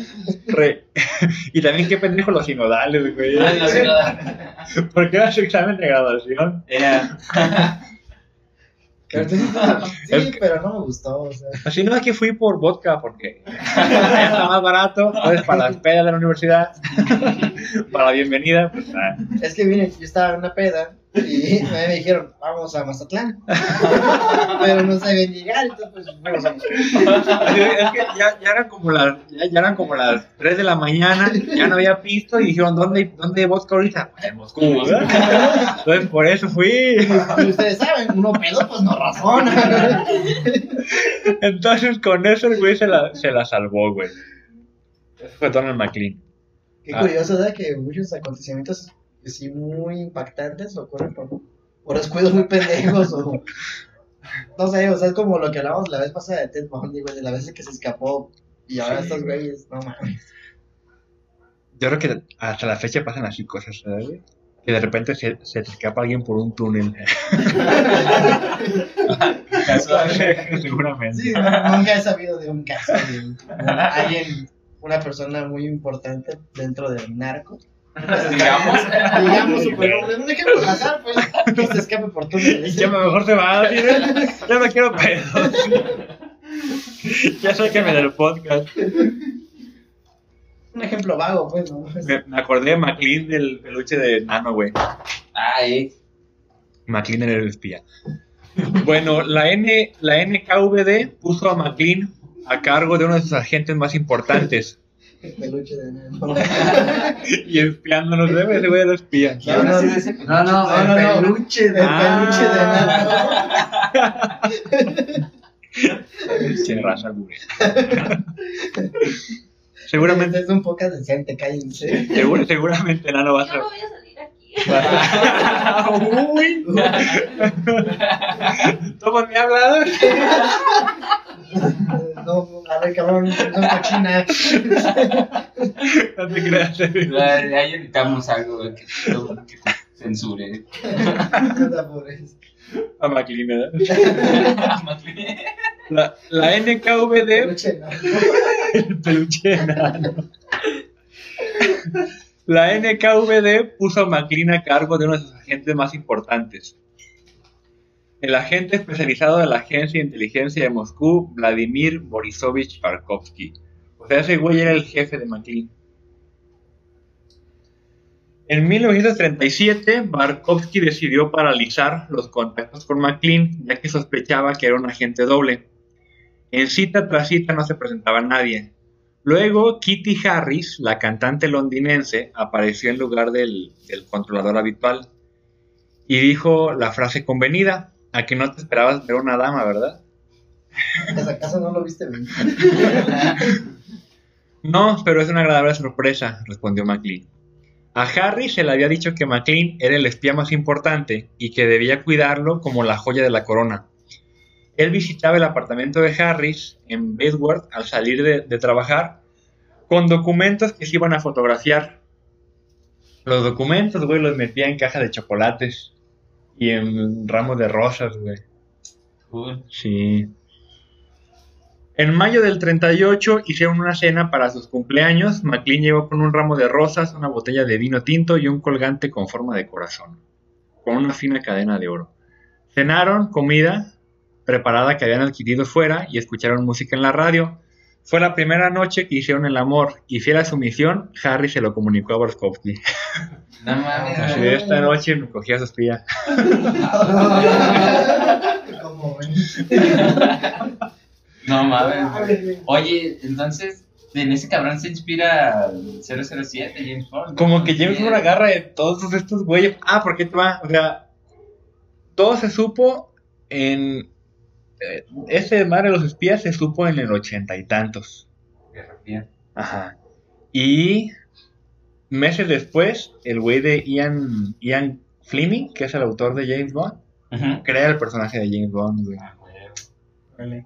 Re- [LAUGHS] y también qué pendejo los sinodales, güey. Nada. [LAUGHS] Porque era su examen de graduación. Era. [LAUGHS] Sí, [LAUGHS] pero no me gustó. O sea. Así no, aquí fui por vodka porque [LAUGHS] era más barato. Entonces, para las pedas de la universidad, para la bienvenida, pues, ah, Es que vine, yo estaba en una peda y me dijeron, vamos a Mazatlán. [LAUGHS] pero no sabían llegar, entonces pues fuimos a es que ya, ya eran como las ya, ya eran como las 3 de la mañana, ya no había pisto y dijeron, ¿dónde, dónde hay vodka ahorita? Pues en Moscú, ¿verdad? Entonces por eso fui. Y ustedes saben, uno pedo pues no razona. Entonces con eso el güey se la, se la salvó, güey. Eso fue Donald McLean. Qué Ah. curioso, ¿verdad? Que muchos acontecimientos así muy impactantes ocurren por, por descuidos muy pendejos o... No sé, o sea, es como lo que hablamos la vez pasada de Ted Bundy, güey, de la vez que se escapó y ahora Sí. estos güeyes, no mames. Yo creo que hasta la fecha pasan así cosas, ¿sabes? güey? Que de repente se, se te escapa alguien por un túnel. [LAUGHS] Seguramente. Sí, no, nunca he sabido de un caso de un- alguien, una persona muy importante dentro del narco. Digamos. Digamos, [LAUGHS] super, un ejemplo al azar, pues, que se escape por túneles. Ya mejor se va, ¿no? ya no quiero pedos. [LAUGHS] ya sáquenme del podcast. Un ejemplo vago, pues, ¿no? Me, me acordé de McLean del peluche de Nano, güey. Ay, McLean era el espía. Bueno, la, N, la NKVD puso a McLean a cargo de uno de sus agentes más importantes. El peluche de neno. [LAUGHS] y espiándonos, ¿eh? ese güey era espía. No, no, ese? No, no, no, no, el no. peluche El de. peluche de neno. Che, raza, güey. Seguramente, [LAUGHS] Es un poco decente, cállense. seguro- seguramente Nano va a Yo ser. no voy a salir aquí. [LAUGHS] Uy. ¿Cómo me ha hablado? No, a ver, cabrón, no cochina. [LAUGHS] No te creas. Ahí editamos algo que, que te censure. A McLean, ¿verdad? [LAUGHS] La, la NKVD, Peluche de neno. el peluche enano. La NKVD puso a McLean a cargo de uno de sus agentes más importantes. El agente especializado de la Agencia de Inteligencia de Moscú, Vladimir Borisovich Barkovsky. O sea, ese güey era el jefe de McLean. En 1937, Barkovsky decidió paralizar los contactos con McLean, ya que sospechaba que era un agente doble. En cita tras cita no se presentaba nadie. Luego, Kitty Harris, la cantante londinense, apareció en lugar del controlador habitual y dijo la frase convenida, a que no te esperabas ver una dama, ¿verdad? ¿Acaso no lo viste venir? [LAUGHS] No, pero es una agradable sorpresa, respondió McLean. A Harry se le había dicho que McLean era el espía más importante y que debía cuidarlo como la joya de la corona. Él visitaba el apartamento de Harris en Bedworth al salir de, de trabajar con documentos que se iban a fotografiar. Los documentos, güey, los metía en caja de chocolates y en ramos de rosas, güey. Cool. Sí. En mayo del 38 hicieron una cena para sus cumpleaños. McLean llegó con un ramo de rosas, una botella de vino tinto y un colgante con forma de corazón, con una fina cadena de oro. Cenaron comida preparada que habían adquirido fuera y escucharon música en la radio. Fue la primera noche que hicieron el amor y fiel a su misión, Harry se lo comunicó a Borskovsky. No mames. Así de esta noche me cogí a su espía. Como ven. No mames. Oye, entonces, en ese cabrón se inspira 007, James Bond. Como que James Bond agarra de todos estos güeyes. Ah, ¿por qué te va? O sea, todo se supo en. Ese mar de los espías se supo en el ochenta y tantos. Guerra Fría. Ajá. Y meses después, el güey de Ian, Ian Fleming, que es el autor de James Bond, crea el personaje de James Bond, güey. Ah.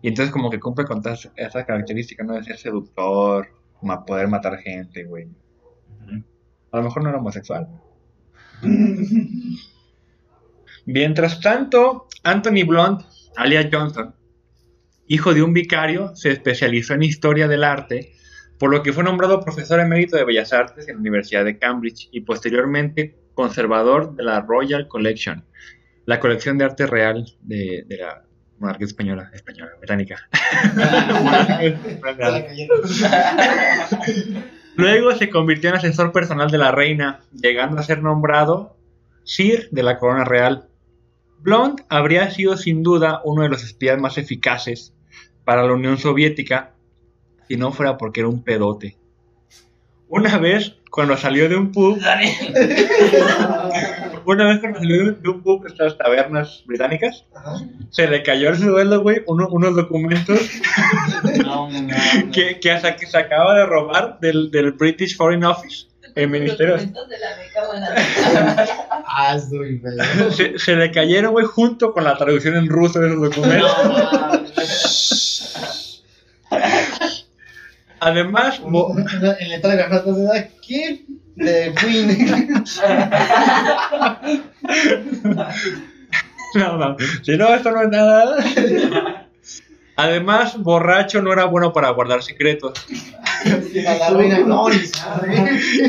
Y entonces como que cumple con todas esas características, ¿no? De ser seductor, ma- poder matar gente, güey. A lo mejor no era homosexual. Mientras tanto, Anthony Blunt, alias Johnson, hijo de un vicario, se especializó en historia del arte, por lo que fue nombrado profesor emérito de Bellas Artes en la Universidad de Cambridge y posteriormente conservador de la Royal Collection, la colección de arte real de, de la monarquía española, española, británica. [LAUGHS] Luego se convirtió en asesor personal de la reina, llegando a ser nombrado Sir de la Corona Real. Blount habría sido sin duda uno de los espías más eficaces para la Unión Soviética si no fuera porque era un pedote. Una vez, cuando salió de un pub, una vez cuando salió de un pub de estas tabernas británicas, Ajá. se le cayó al suelo, güey, uno- unos documentos No que, que hasta que se acaba de robar del, del British Foreign Office, el ministerio. Documentos de la beca [LAUGHS] [LAUGHS] Se, se le cayeron, güey, junto con la traducción en ruso de esos documentos. No. [LAUGHS] Además, En la entrada de frase, ¿de quién? De Queen. [LAUGHS] no, no, si no, esto no es nada. Además, borracho no era bueno para guardar secretos. A la reina.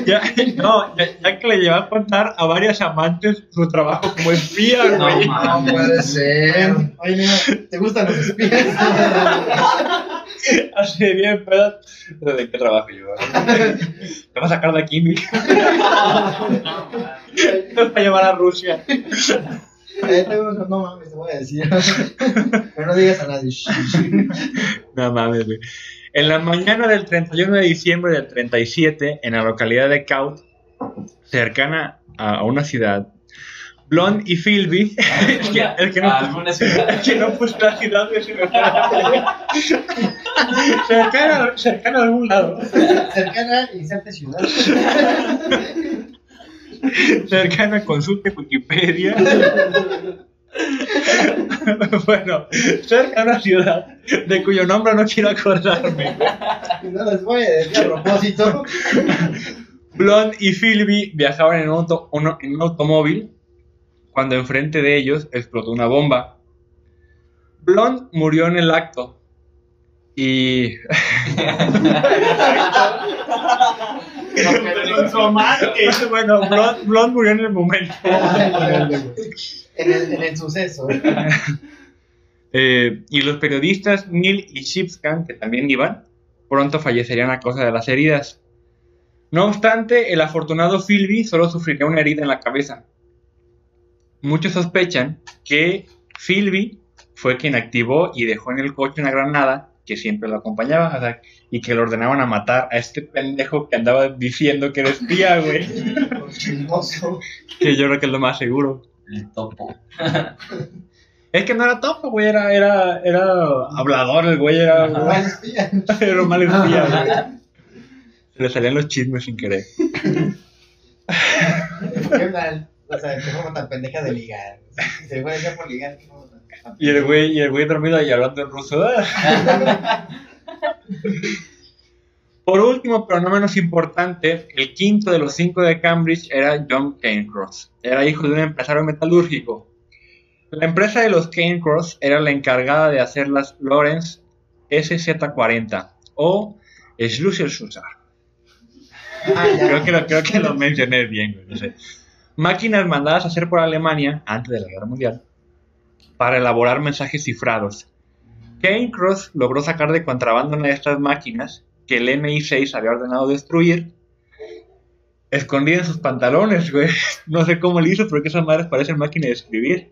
Ya, no, ya, ya que le llevó a contar a varias amantes su trabajo como espía, No güey. No mames. puede ser. Oye, niño, ¿te gustan los espías? [LAUGHS] Así de bien, pero ¿de qué trabajo yo? Te vas a sacar de aquí, mi. [LAUGHS] Te vas a llevar a Rusia. No mames, te voy a decir. [LAUGHS] Pero no digas a nadie. [LAUGHS] No mames, güey. En la mañana del 31 de diciembre del 37, en la localidad de Caut, cercana a, una ciudad, Blond y Philby, [LAUGHS] es que, el que no, Alguna ciudad. el que no puso la ciudad, cercana, cercana a algún lado, Cercana y cerca ciudad. [LAUGHS] cercana, consulte Wikipedia. [LAUGHS] bueno, cerca a una ciudad de cuyo nombre no quiero acordarme. No les voy a decir a propósito. Blond y Philby viajaban en un, auto- en un automóvil cuando enfrente de ellos explotó una bomba. Blond murió en el acto y [LAUGHS] bueno, Blond, murió en el momento. En el, suceso. Eh, y los periodistas Neil y Shipscan, que también iban, pronto fallecerían a causa de las heridas. No obstante, el afortunado Philby solo sufriría una herida en la cabeza. Muchos sospechan que Philby fue quien activó y dejó en el coche una granada que siempre lo acompañaba, o sea, y que le ordenaban a matar a este pendejo que andaba diciendo que era espía, [LAUGHS] güey. Chismoso. que yo creo que es lo más seguro. El topo. [LAUGHS] Es que no era tonto, güey, era, era, era hablador, el güey era, Mal espía. [LAUGHS] era un mal espía, güey. Se le salían los chismes sin querer. Qué mal. O sea, qué forma tan pendeja de ligar. Se fue ya por ligar, qué forma tan. Y el güey, y el güey dormido ahí hablando en ruso. [LAUGHS] Por último, pero no menos importante, el quinto de los cinco de Cambridge era John Cairncross. Era hijo de un empresario metalúrgico. La empresa de los Cairncross era la encargada de hacer las Lawrence SZ40 o Schlusselschusser. Ah. Creo que, lo, creo que lo mencioné bien, no sé. Máquinas mandadas a hacer por Alemania antes de la Guerra Mundial para elaborar mensajes cifrados. Cairncross logró sacar de contrabando una de estas máquinas que el MI6 había ordenado destruir, escondida en sus pantalones, güey. [LAUGHS] No sé cómo le hizo, pero que esas madres parecen máquinas de escribir.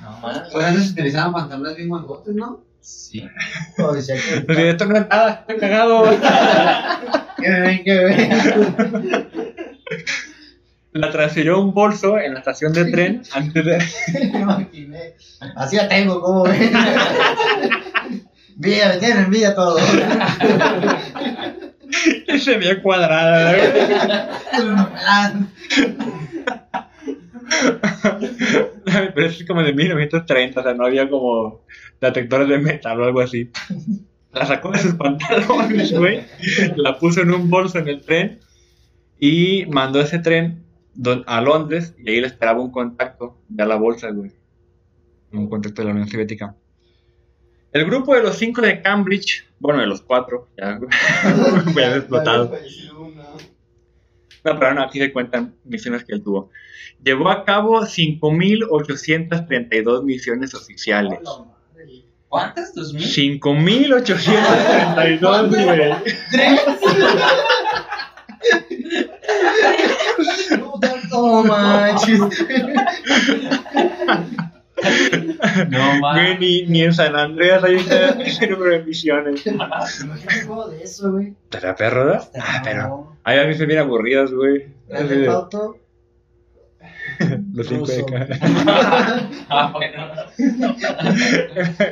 No. Pues antes se utilizaban pantalones bien mangotes, ¿no? Sí. O decía que. Entonces, esto no es nada, estoy cagado. [LAUGHS] Que ven, que ven. La transfirió a un bolso en la estación de tren antes de... [LAUGHS] Me imaginé. Así la tengo, como ven. [LAUGHS] Vida, me tienen envidia todo. [LAUGHS] Se veía cuadrada, güey. Pero es como de 1930, o sea, no había como detectores de metal o algo así. La sacó de sus pantalones, güey. La puso en un bolso en el tren y mandó ese tren a Londres y ahí le esperaba un contacto de la bolsa, güey. Un contacto de la Unión Soviética. El grupo de los cinco de Cambridge, bueno, de los cuatro, ya, [LAUGHS] güey, [LAUGHS] había explotado. No, pero no, aquí se cuentan misiones que él tuvo. Llevó a cabo 5.832 misiones oficiales. ¿Cuántas? ¿Dos mil? 5.832, güey. [LAUGHS] No manches. No más. ni, ni en San Andreas hay ese, número de misiones. Imagínate un juego de eso, güey. ¿Te perro, da? Ah, pero. Hay a veces bien aburridas, güey. Grand Theft Auto. [LAUGHS] Los cinco de Ruso. acá. [LAUGHS] Ah, bueno.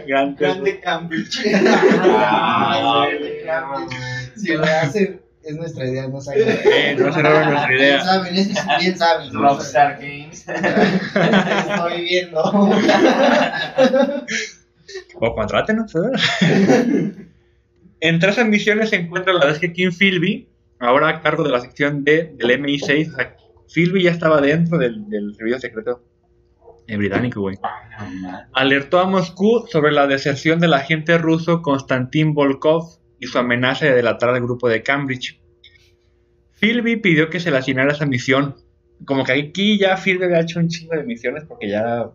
Gran Grande [LAUGHS] Cambridge. Ah, Grande Cambridge. Si lo hacen, es nuestra idea, no saben. Eh, no se roben nuestra idea. saben, es bien saben. Rockstar Games. [LAUGHS] Estoy viendo. [LAUGHS] O contrátenos. Entre esas misiones se encuentra la vez que Kim Philby, ahora a cargo de la sección D del MI6, o sea, Philby ya estaba dentro del, del servicio secreto eh, británico, güey. Alertó a Moscú sobre la deserción del agente ruso Konstantin Volkov y su amenaza de delatar al grupo de Cambridge. Philby pidió que se le asignara esa misión. Como que aquí ya Philby había hecho un chingo de misiones porque ya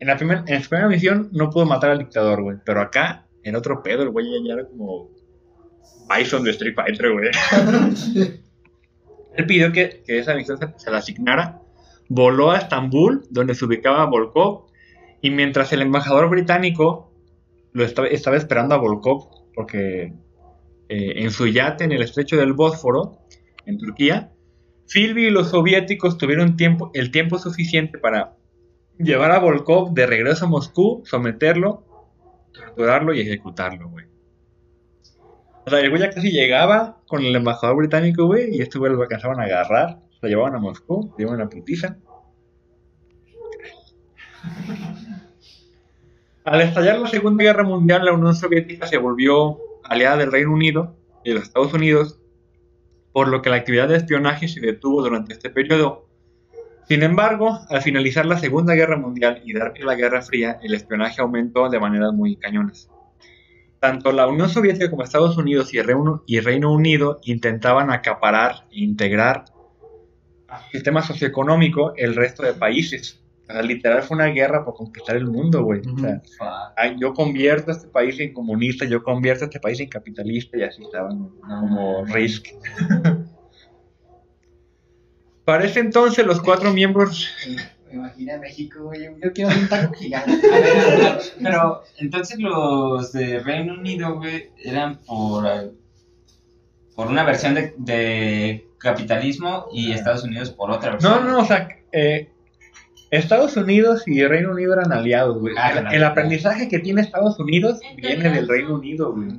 en la, primer- en la primera misión no pudo matar al dictador, güey. Pero acá, en otro pedo, el güey ya, era como Bison de Street Fighter, güey. [LAUGHS] Él pidió que, que esa misión se, se la asignara. Voló a Estambul, donde se ubicaba Volkov. Y mientras el embajador británico lo estaba, estaba esperando a Volkov, porque eh, en su yate en el estrecho del Bósforo, en Turquía, Philby y los soviéticos tuvieron el tiempo suficiente para llevar a Volkov de regreso a Moscú, someterlo, torturarlo y ejecutarlo, güey. O sea, el güey ya casi llegaba con el embajador británico, güey, y este güey lo alcanzaban a agarrar, lo llevaban a Moscú, le llevaban a putiza. Al estallar la Segunda Guerra Mundial, la Unión Soviética se volvió aliada del Reino Unido y de los Estados Unidos, por lo que la actividad de espionaje se detuvo durante este periodo. Sin embargo, al finalizar la Segunda Guerra Mundial y dar pie a la Guerra Fría, el espionaje aumentó de maneras muy cañonas. Tanto la Unión Soviética como Estados Unidos y Reino, Reino Unido intentaban acaparar e integrar a su sistema socioeconómico el resto de países. O sea, literal fue una guerra por conquistar el mundo, güey. O sea, ay, yo convierto a este país en comunista, yo convierto a este país en capitalista y así estaban como Risk. [LAUGHS] Para ese entonces los cuatro miembros Me imagino a México, güey. Yo quiero un taco gigante. A ver, a ver, pero entonces los de Reino Unido, güey, eran por, por una versión de, de capitalismo y Estados Unidos por otra versión. No, no, o sea, eh, Estados Unidos y Reino Unido eran aliados, güey. Ah, El- aprendizaje que tiene Estados Unidos En viene del Reino son- Unido, güey.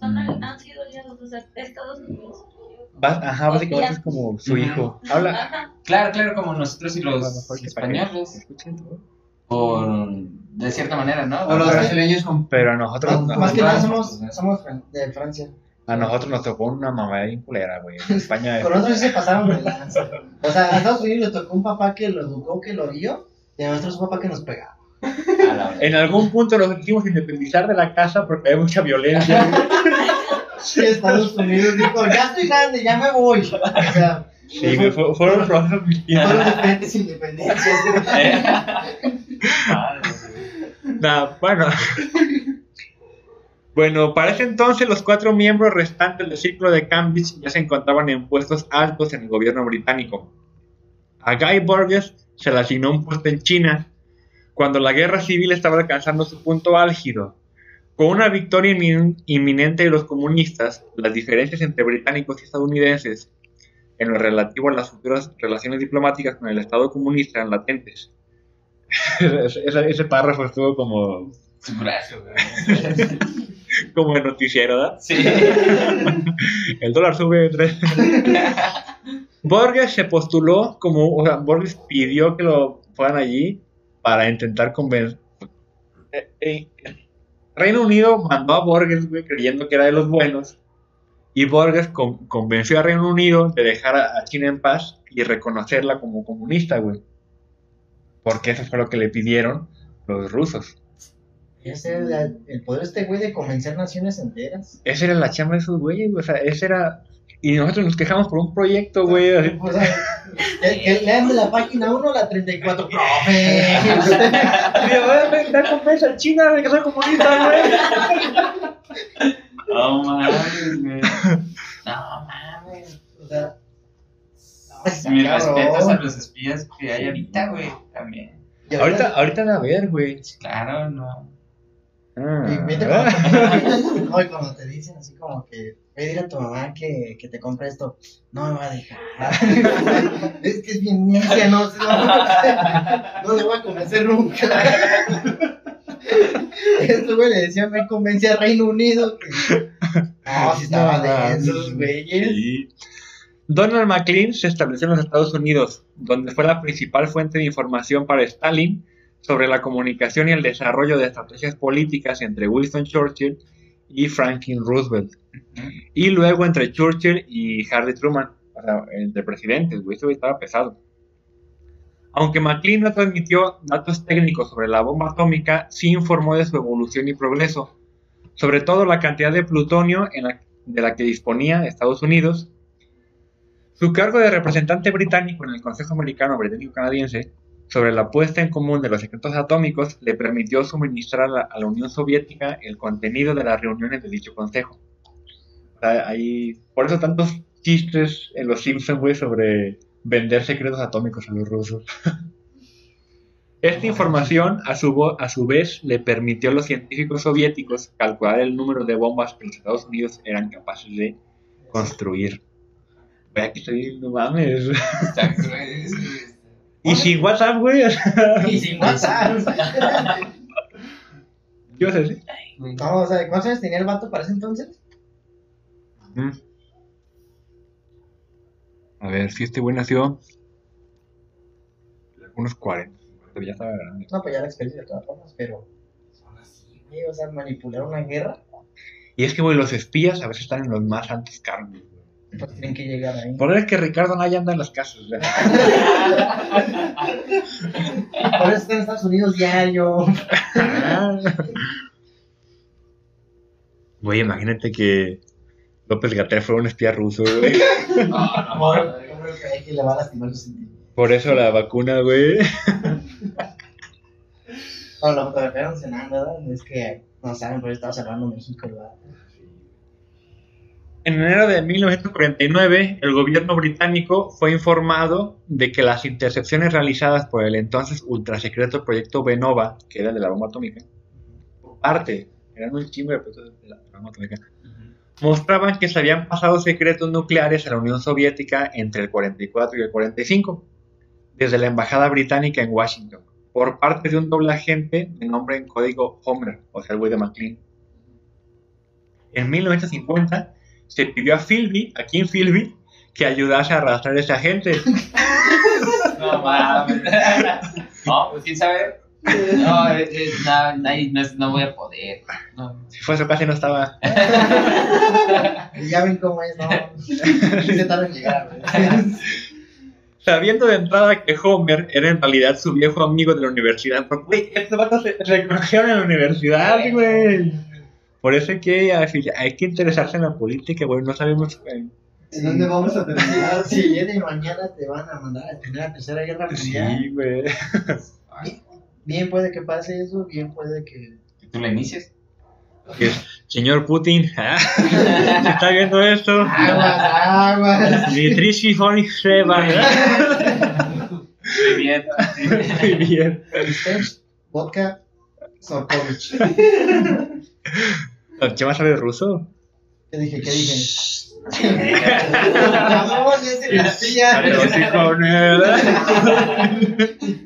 Son, han sido aliados, o sea, Estados Unidos. Ajá, básicamente es como su hijo. Habla. Ajá. Claro, claro, como nosotros y los españoles, por, de cierta manera, ¿no? O los brasileños con... Pero nosotros, Más, más que nada somos, pues, somos de Francia. A nosotros nos tocó una mamá bien culera, güey. En España [LAUGHS] Con nosotros sí se pasaron de lanza. O sea, a Estados Unidos le tocó un papá que lo educó, que lo vio, y a nosotros un papá que nos pegaba. En algún punto nos quisimos independizar de la casa porque hay mucha violencia. [LAUGHS] Sí, Estados Unidos dijo, ya estoy grande, ya me voy. O sea, Sí, güey, fue- fueron los procesos fueron diferentes independencias. [LAUGHS] Nah, bueno. Bueno, para ese entonces los cuatro miembros restantes del círculo de Cambridge ya se encontraban en puestos altos en el gobierno británico. A Guy Burgess se le asignó un puesto en China cuando la guerra civil estaba alcanzando su punto álgido. Con una victoria inmin- inminente de los comunistas, las diferencias entre británicos y estadounidenses en lo relativo a las futuras relaciones diplomáticas con el Estado comunista eran latentes. [LAUGHS] ese, ese- ese párrafo estuvo como, Su brazo, güey. [LAUGHS] [LAUGHS] como el noticiero, ¿verdad? Sí. [LAUGHS] El dólar sube. tres. [LAUGHS] Borges se postuló como, o sea, Borges pidió que lo fueran allí para intentar convencer. Eh, eh, Reino Unido mandó a Borges, güey, creyendo que era de los buenos. Y Borges con- convenció a Reino Unido de dejar a, a China en paz y reconocerla como comunista, güey. Porque eso fue lo que le pidieron los rusos. Ese era el, el poder de este güey de convencer naciones enteras. Esa era la chamba de esos güeyes, güey. O sea, ese era. Y nosotros nos quejamos por un proyecto, güey. O sea, lean de la página 1 a la 34. ¡Profe! [LAUGHS] Me voy a inventar convencer a China de que soy comunista, güey. [LAUGHS] No mames, güey. No mames. O sea, no, Mis respetos a los espías que hay ahorita, güey. También. Ahorita, ahorita a ver, güey. Claro, no. Ah. Y vete [LAUGHS] cuando, no, y cuando te dicen así como que, voy a ir a tu mamá que, que te compre esto, no me va a dejar. [LAUGHS] es que es bien necia, no, no, no le voy a convencer nunca. [LAUGHS] Esto, güey, le decía, me convence a Reino Unido. Que... No, si estaba de esos, güeyes. Sí. Donald MacLean se estableció en los Estados Unidos, donde fue la principal fuente de información para Stalin sobre la comunicación y el desarrollo de estrategias políticas entre Winston Churchill y Franklin Roosevelt. Y luego entre Churchill y Harry Truman, o sea, entre presidentes, eso estaba pesado. Aunque MacLean no transmitió datos técnicos sobre la bomba atómica, sí informó de su evolución y progreso, sobre todo la cantidad de plutonio en la- de la que disponía Estados Unidos. Su cargo de representante británico en el Consejo Americano Británico-Canadiense sobre la puesta en común de los secretos atómicos le permitió suministrar a la, Unión Soviética el contenido de las reuniones de dicho consejo. O sea, hay- por eso tantos chistes en los Simpsons, sobre vender secretos atómicos a los rusos. [LAUGHS] Esta información, a su, a su vez, le permitió a los científicos soviéticos calcular el número de bombas que los Estados Unidos eran capaces de construir. Güey, aquí estoy, no mames. Y sin WhatsApp, [LAUGHS] güey. Y sin WhatsApp. ¿Qué vas a decir? No, o sea, ¿cuántos años tenía el vato para ese entonces? Mm. A ver, si este güey nació. Unos 40. Pero ya estaba grande. No, pues ya la experiencia de todas formas, pero. Son así, güey, o sea, manipular una guerra, Y es que, güey, los espías a veces están en los más altos cargos. Pues tienen que llegar ahí. Por eso es que Ricardo Naya anda en las casas. [LAUGHS] Por eso está en Estados Unidos diario. [LAUGHS] Güey, imagínate que López Gatel fuera un espía ruso, güey. [LAUGHS] Amor, que le va a lastimar sus sentimientos. Por eso la vacuna, güey. No, lo que me cenando, ¿verdad? Es que no saben, por eso estaba salvando México, ¿verdad? En enero de 1949, el gobierno británico fue informado de que las intercepciones realizadas por el entonces ultrasecreto proyecto Benova, que era de la bomba atómica, por parte, eran un chingo de proyectos de la bomba atómica, mostraban que se habían pasado secretos nucleares a la Unión Soviética entre el 44 y el 45. desde la embajada británica en Washington por parte de un doble agente de nombre en código Homer, o sea, el güey de McLean. En 1950 se pidió a Philby, a Kim Philby, que ayudase a arrastrar a ese agente. No mames. [LAUGHS] No, pues quién sabe. No, eh, eh, no, no, no, no voy a poder. No. Si fue eso casi no estaba. [LAUGHS] Ya ven cómo es, ¿no? Se tarda en llegar, güey. Sabiendo de entrada que Homer era en realidad su viejo amigo de la universidad. Porque, güey, estos vatos se, conocieron en la universidad, güey. Por eso hay que, hay que interesarse en la política, güey. No sabemos. güey. ¿En dónde vamos a terminar? Si viene mañana te van a mandar a tener la tercera guerra mundial. Sí, güey. Bien puede que pase eso, bien puede que. ¿Que tú la inicies? Que, Señor Putin, [LAUGHS] ¿ah? ¿se está viendo esto? Aguas, aguas. Dmitry Seba. [LAUGHS] Muy bien. Muy bien. Usted, vodka, Sorkovich. [LAUGHS] ¿Qué más sabe ruso? ¿Qué dije? ¿Qué dije?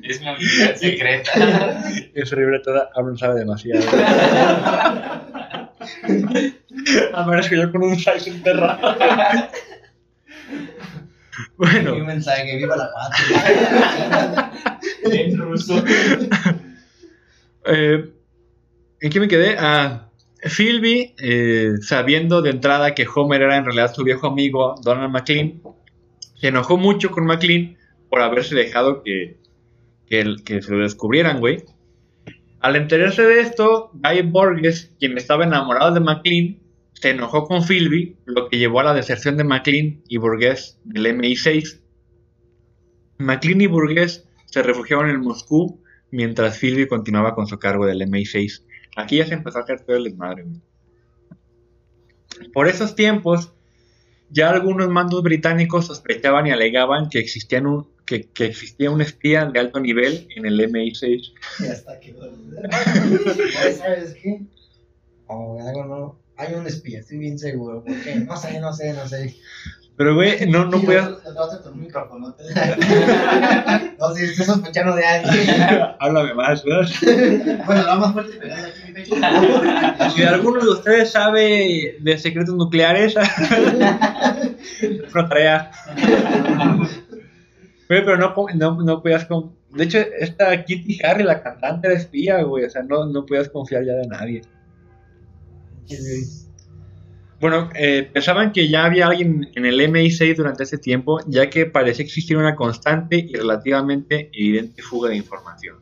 Es mi habilidad secreta. Esa libreta aún sabe demasiado. A menos que yo con un size enterrado. Bueno, Un mensaje, viva la patria. En ruso. eh, ¿en qué me quedé? Ah, Philby, eh, sabiendo de entrada que Homer era en realidad su viejo amigo Donald McLean, se enojó mucho con McLean por haberse dejado que, se lo descubrieran, güey. Al enterarse de esto, Guy Borges, quien estaba enamorado de McLean, se enojó con Philby, lo que llevó a la deserción de McLean y Burgess del MI6. McLean y Burgess se refugiaron en Moscú mientras Philby continuaba con su cargo del MI6. Aquí ya se empezó a hacer todo el desmadre. güey. Por esos tiempos, ya algunos mandos británicos sospechaban y alegaban que, existían un, que, que existía un espía de alto nivel en el MI6. Ya está, quedó. ¿Sabes qué? O algo no. Hay un espía, estoy bien seguro. ¿Por qué? No sé, no sé, no sé. Pero, güey, no, no Sí, podías... [LAUGHS] No, si estoy sospechando de alguien. [LAUGHS] Háblame más, ¿verdad? Bueno, lo más fuerte pegado aquí mi pecho. [LAUGHS] Si alguno de ustedes sabe de secretos nucleares, tarea. Güey, pero no, no, no podías... con- De hecho, esta Kitty Harry, la cantante, era espía, güey. O sea, no, no podías confiar ya de nadie. Bueno, eh, pensaban que ya había alguien en el MI6 durante ese tiempo, ya que parecía existir una constante y relativamente evidente fuga de información.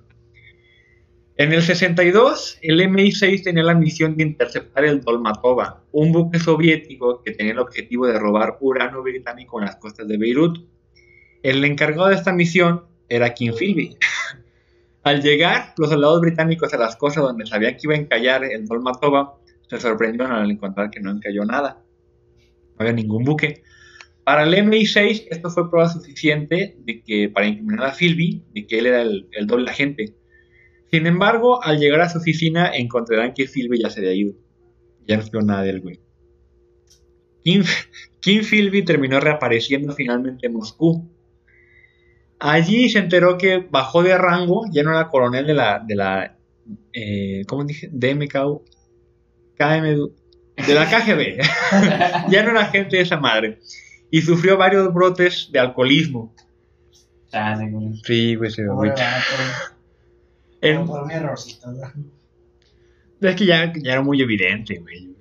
En el 62, el MI6 tenía la misión de interceptar el Dolmatova, un buque soviético que tenía el objetivo de robar uranio británico en las costas de Beirut. El encargado de esta misión era Kim Philby. [LAUGHS] Al llegar, los soldados británicos a las costas donde sabían que iba a encallar el Dolmatova, se sorprendieron al encontrar que no encalló nada. No había ningún buque. Para el MI6, esto fue prueba suficiente de que, para incriminar a Philby de que él era el, doble agente. Sin embargo, al llegar a su oficina, encontrarán que Philby ya se había ido. Ya no supo nada de él, güey. Kim Philby terminó reapareciendo finalmente en Moscú. Allí se enteró que bajó de rango, ya no era coronel de la, de la eh, ¿cómo dije? DMKU, KMU, de la KGB. [LAUGHS] ya no era agente de esa madre. Y sufrió varios brotes de alcoholismo. Chale, güey. Sí, güey, se güey. vato. En- Por un errorcito, ¿no? Es que ya, ya era muy evidente, güey.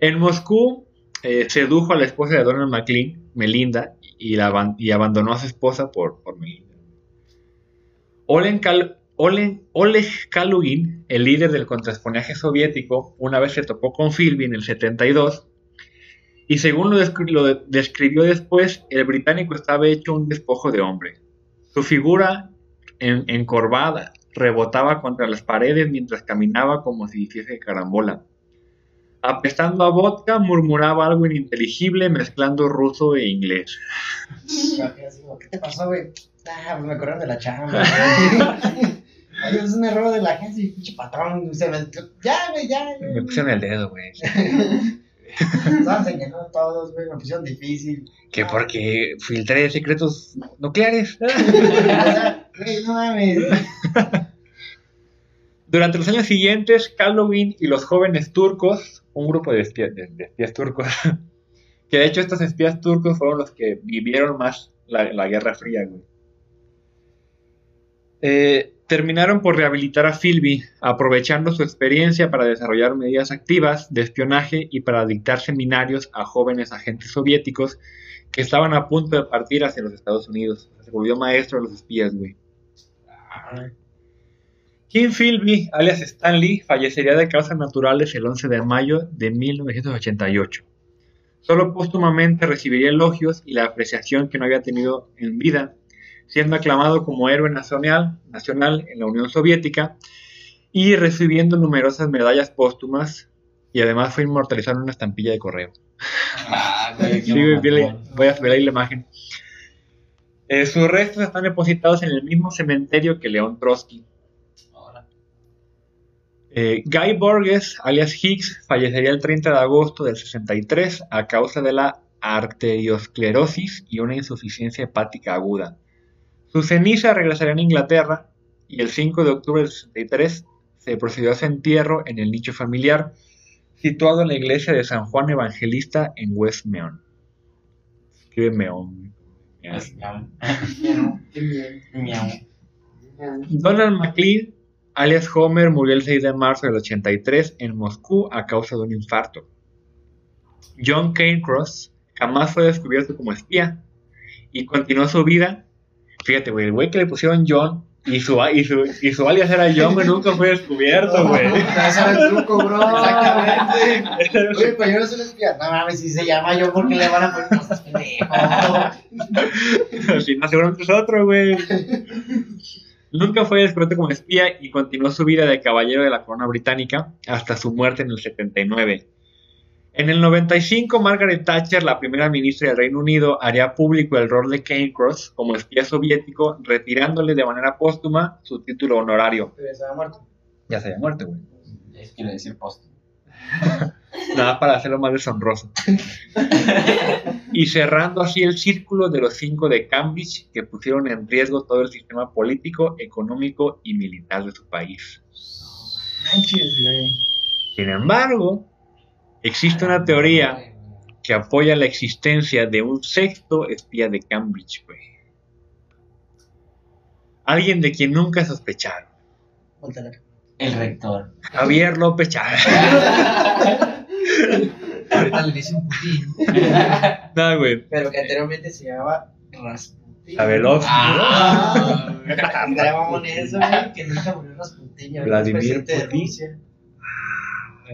En Moscú, eh, sedujo a la esposa de Donald McLean, Melinda, y, la aban- y abandonó a su esposa por, por Melinda. Oleg, Kal- Oleg- Oleg Kalugin, el líder del contraespionaje soviético, una vez se topó con Philby en el 72, y según lo, descri- lo de- describió después, el británico estaba hecho un despojo de hombre. Su figura en- encorvada rebotaba contra las paredes mientras caminaba como si hiciese carambola. Apestando a vodka, murmuraba algo ininteligible mezclando ruso e inglés. [LAUGHS] ¿Qué te pasó, güey? Ah, pues me corrieron de la chamba. [LAUGHS] es un error de la agencia pinche patrón. Se me... Ya, güey, ya. Me güey. puse en el dedo, güey. [LAUGHS] Estaban señalando a todos, güey, me pusieron difícil. Que porque filtré secretos nucleares. [LAUGHS] Güey, no mames. Durante los años siguientes, Calvin y los jóvenes turcos, un grupo de espías, de- de espías turcos, [LAUGHS] que de hecho estos espías turcos fueron los que vivieron más la, la Guerra Fría, güey. Eh, terminaron por rehabilitar a Philby, aprovechando su experiencia para desarrollar medidas activas de espionaje y para dictar seminarios a jóvenes agentes soviéticos que estaban a punto de partir hacia los Estados Unidos. Se volvió maestro de los espías, güey. Kim Philby, alias Stanley, fallecería de causas naturales el 11 de mayo de 1988. Solo póstumamente recibiría elogios y la apreciación que no había tenido en vida, siendo aclamado como héroe nacional, nacional en la Unión Soviética y recibiendo numerosas medallas póstumas y además fue inmortalizado en una estampilla de correo. Ah, Sí, voy a ahí la imagen. Eh, sus restos están depositados en el mismo cementerio que León Trotsky. Eh, Guy Borges, alias Higgs, fallecería el 30 de agosto del 63 a causa de la arteriosclerosis y una insuficiencia hepática aguda. Sus cenizas regresarían a Inglaterra y el 5 de octubre del 63 se procedió a su entierro en el nicho familiar situado en la iglesia de San Juan Evangelista en West Meon. Escribe Meon. [LAUGHS] Donald MacLean, alias Homer, murió el 6 de marzo del 83 en Moscú a causa de un infarto. John Cairncross jamás fue descubierto como espía y continuó su vida. Fíjate, güey, el güey que le pusieron John y su, y su, y su alias era John, güey, nunca fue descubierto, güey. Ese era el truco, bro. Exactamente. Oye, pero yo no soy espía. No mames, si se llama yo, ¿por qué le van a poner cosas pendejo? Si no, seguramente es otro, güey. Nunca fue descubierto como espía y continuó su vida de caballero de la corona británica hasta su muerte en el 79. En el 95, Margaret Thatcher, la primera ministra del Reino Unido, haría público el rol de Cairncross como espía soviético, retirándole de manera póstuma su título honorario. Pero estaba muerto. Ya se había muerto, güey. Es quiere decir post. [LAUGHS] Nada para hacerlo más deshonroso. [LAUGHS] y cerrando así el círculo de los cinco de Cambridge que pusieron en riesgo todo el sistema político, económico y militar de su país. Manches, güey. Sin embargo, existe una teoría que apoya la existencia de un sexto espía de Cambridge, güey. Alguien de quien nunca sospecharon. El rector. Javier López Chávez. [LAUGHS] Ahorita le dicen Putin. [LAUGHS] Nada, güey. Pero que anteriormente se llamaba Rasputin. Chabelovsky. Ah, [LAUGHS] mamón eso, güey, que nunca murió Rasputin. Vladimir Putin.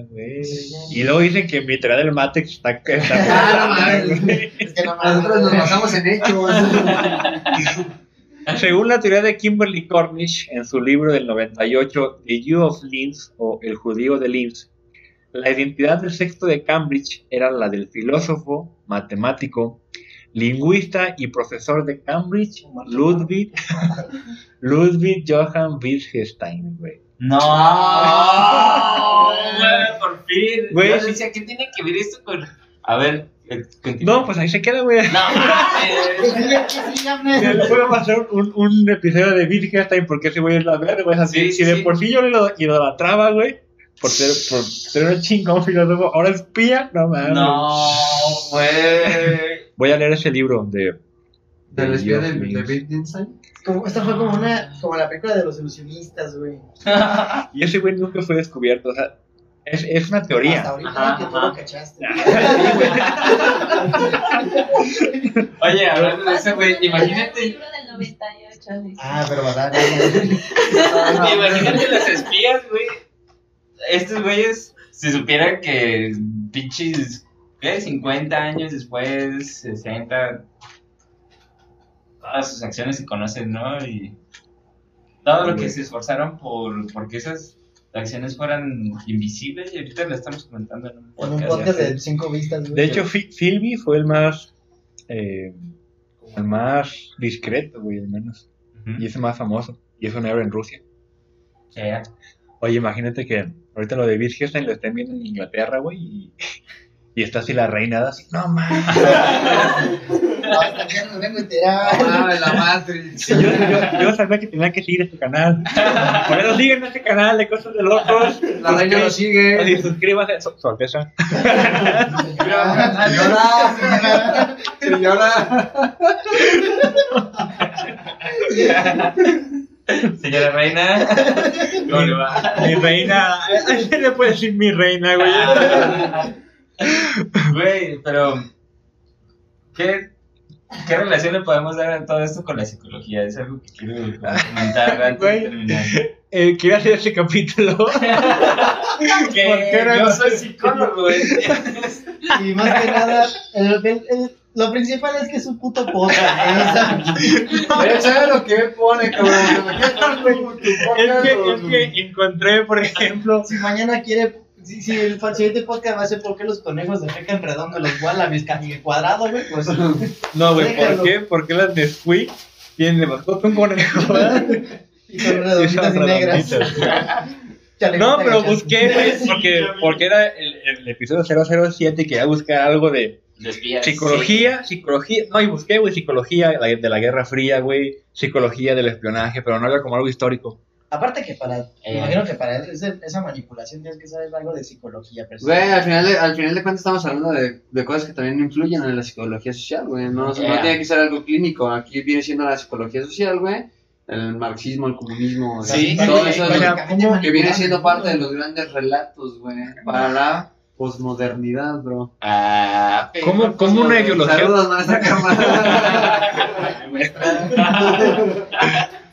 Güey. Y luego dicen que mi teoría del Matrix está. [LAUGHS] está Ah, no mames. Es que no mames. Nosotros nos basamos en hechos. [LAUGHS] Según la teoría de Kimberly Cornish en su libro del 98, The Jew of Linz o El judío de Linz, la identidad del sexto de Cambridge era la del filósofo, matemático, lingüista y profesor de Cambridge, Ludwig, [LAUGHS] Ludwig Johann Wittgenstein, güey. No, [LAUGHS] güey, por fin. Güey, Yo decía, ¿qué tiene que ver esto con.? A ver, eh, continúa. No, pues ahí se queda, güey. No, [LAUGHS] mames. Ya le puedo pasar un, un episodio de Wittgenstein porque ese güey es la verga, güey. Así, Sí, si de sí. por sí yo lo idolatraba, güey, por ser, por ser un chingón filósofo, ahora espía, no mames. No, güey. Voy a leer ese libro de. Del espía de, de Wittgenstein. Como, esta fue como una, como la película de los ilusionistas, güey. [LAUGHS] Y ese güey nunca fue descubierto, o sea, es, es una teoría. Hasta ahorita Ajá, que tú lo cachaste. [LAUGHS] Oye, hablando de eso, güey, imagínate. libro del 98, dice. Ah, pero verdad. [LAUGHS] Imagínate los espías, güey. Estos güeyes, si supieran que pinches, ¿qué? 50 años después, 60, todas sus acciones se conocen, ¿no? Y todo lo que se esforzaron por porque esas acciones fueran invisibles y ahorita lo estamos comentando en un En podcast. un podcast de cinco vistas, güey. De hecho, Fi- Philby fue el más. eh, el más discreto, güey, al menos. Y es el más famoso. Y es un héroe en Rusia. Sí. Oye, imagínate que ahorita lo de Wittgenstein lo estén viendo en Inglaterra, güey, y, Y está así la reina, así, no mames. [LAUGHS] Hasta que nos vengo a enterar. Ah, la Matrix. Yo, yo, yo sabía que tenía que seguir este canal. Por eso siguen este canal de cosas de locos. La reina lo sigue. Así, suscríbase. Su, su Alteza. Señora, señora. Señora Reina, ¿cómo le va? Mi reina. ¿A quién le puede decir mi reina, güey? Güey, pero. ¿Qué, ¿Qué relación le podemos dar a todo esto con la psicología? Es algo que quiero comentar [LAUGHS] antes de terminar. Eh, quiero hacer este capítulo. [LAUGHS] Que ¿Por qué no? yo soy psicólogo, ¿entiendes? Y más que nada, el- el- el- lo principal es que es un puto podcast. [LAUGHS] Él sabe lo que él pone, cabrón. Es que, es que encontré, por ejemplo. Si mañana quiere, si, si el siguiente podcast va a ser por qué los conejos defecan redondo, los wallabies casi cuadrado, güey, pues. [LAUGHS] No, güey, ¿por Déjalo. qué? ¿Por qué las Nesquik tienen de mascota un conejo? [LAUGHS] ¿verdad? Y son Y redonditas y son negras. [LAUGHS] Chale, No, pero busqué, güey, porque, porque era el, el episodio 007 y quería buscar algo de Desvías. psicología, psicología, no, y busqué, güey, psicología de la Guerra Fría, güey, psicología del espionaje, pero no había como algo histórico. Aparte que para, Eh. me imagino que para ese- esa manipulación tienes que saber algo de psicología. Pero Güey, al final, de, al final de cuentas estamos hablando de, de cosas que también influyen en la psicología social, güey. No, no Yeah. tiene que ser algo clínico. Aquí viene siendo la psicología social, güey. El marxismo, el comunismo, Sí, todo eso es- que viene siendo parte de los grandes relatos, güey. Para la posmodernidad, bro. Ah, pero- ¿Cómo, cómo una ideología, Saludos, maestra. [LAUGHS] [LAUGHS]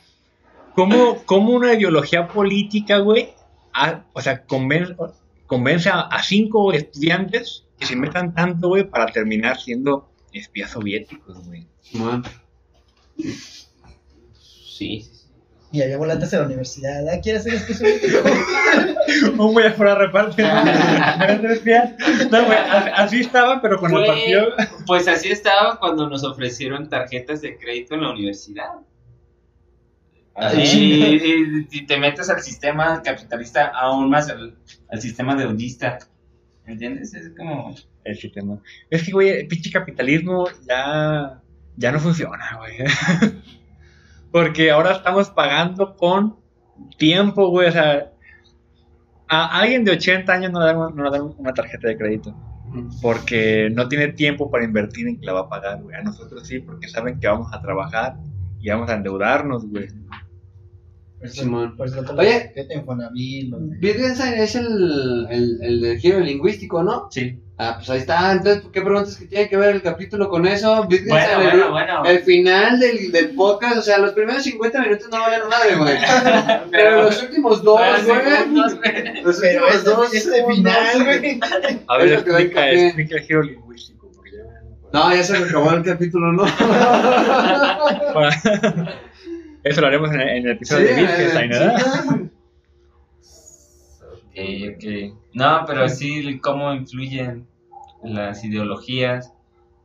cómo, cómo una ideología política, güey, a- o sea, convence, convence a, a cinco estudiantes que se metan tanto, güey, para terminar siendo espías soviéticos, güey? Sí. Y había volantes en la universidad. ¿Ah, ¿Quieres ser especialista? [LAUGHS] Un güey afuera reparte. [LAUGHS] No, güey, así, estaba, pero con el partido. Pues así estaba cuando nos ofrecieron tarjetas de crédito en la universidad. Y, y- y te metes al sistema capitalista aún más, al, al sistema deudista. ¿Entiendes? Es como... El sistema. Es que, güey, el pinche capitalismo ya, ya no funciona, güey. [LAUGHS] Porque ahora estamos pagando con tiempo, güey. O sea, a alguien de 80 años no le dan, no le dan una tarjeta de crédito. Porque no tiene tiempo para invertir en que la va a pagar, güey. A nosotros sí, porque saben que vamos a trabajar y vamos a endeudarnos, güey. Por eso- Simón. por eso Oye. ¿Qué te Infonavit? Wittgenstein es el, el, el del giro lingüístico, ¿no? Sí. Ah, pues ahí está. Entonces, ¿qué preguntas que tiene que ver el capítulo con eso? Wittgenstein, Bueno, el, bueno, bueno. el final del, del podcast, o sea, los primeros 50 minutos no valen madre, güey. [LAUGHS] Pero los últimos dos, Pero güey. Los Pero últimos este, dos este final, güey. A ver, explica, explica el giro lingüístico. Porque ya... No, ya se me acabó el capítulo, ¿no? [LAUGHS] Eso lo haremos en el, en el episodio de Wittgenstein, eh, ¿verdad? sí, Ok, ok. No, pero sí, cómo influyen las ideologías,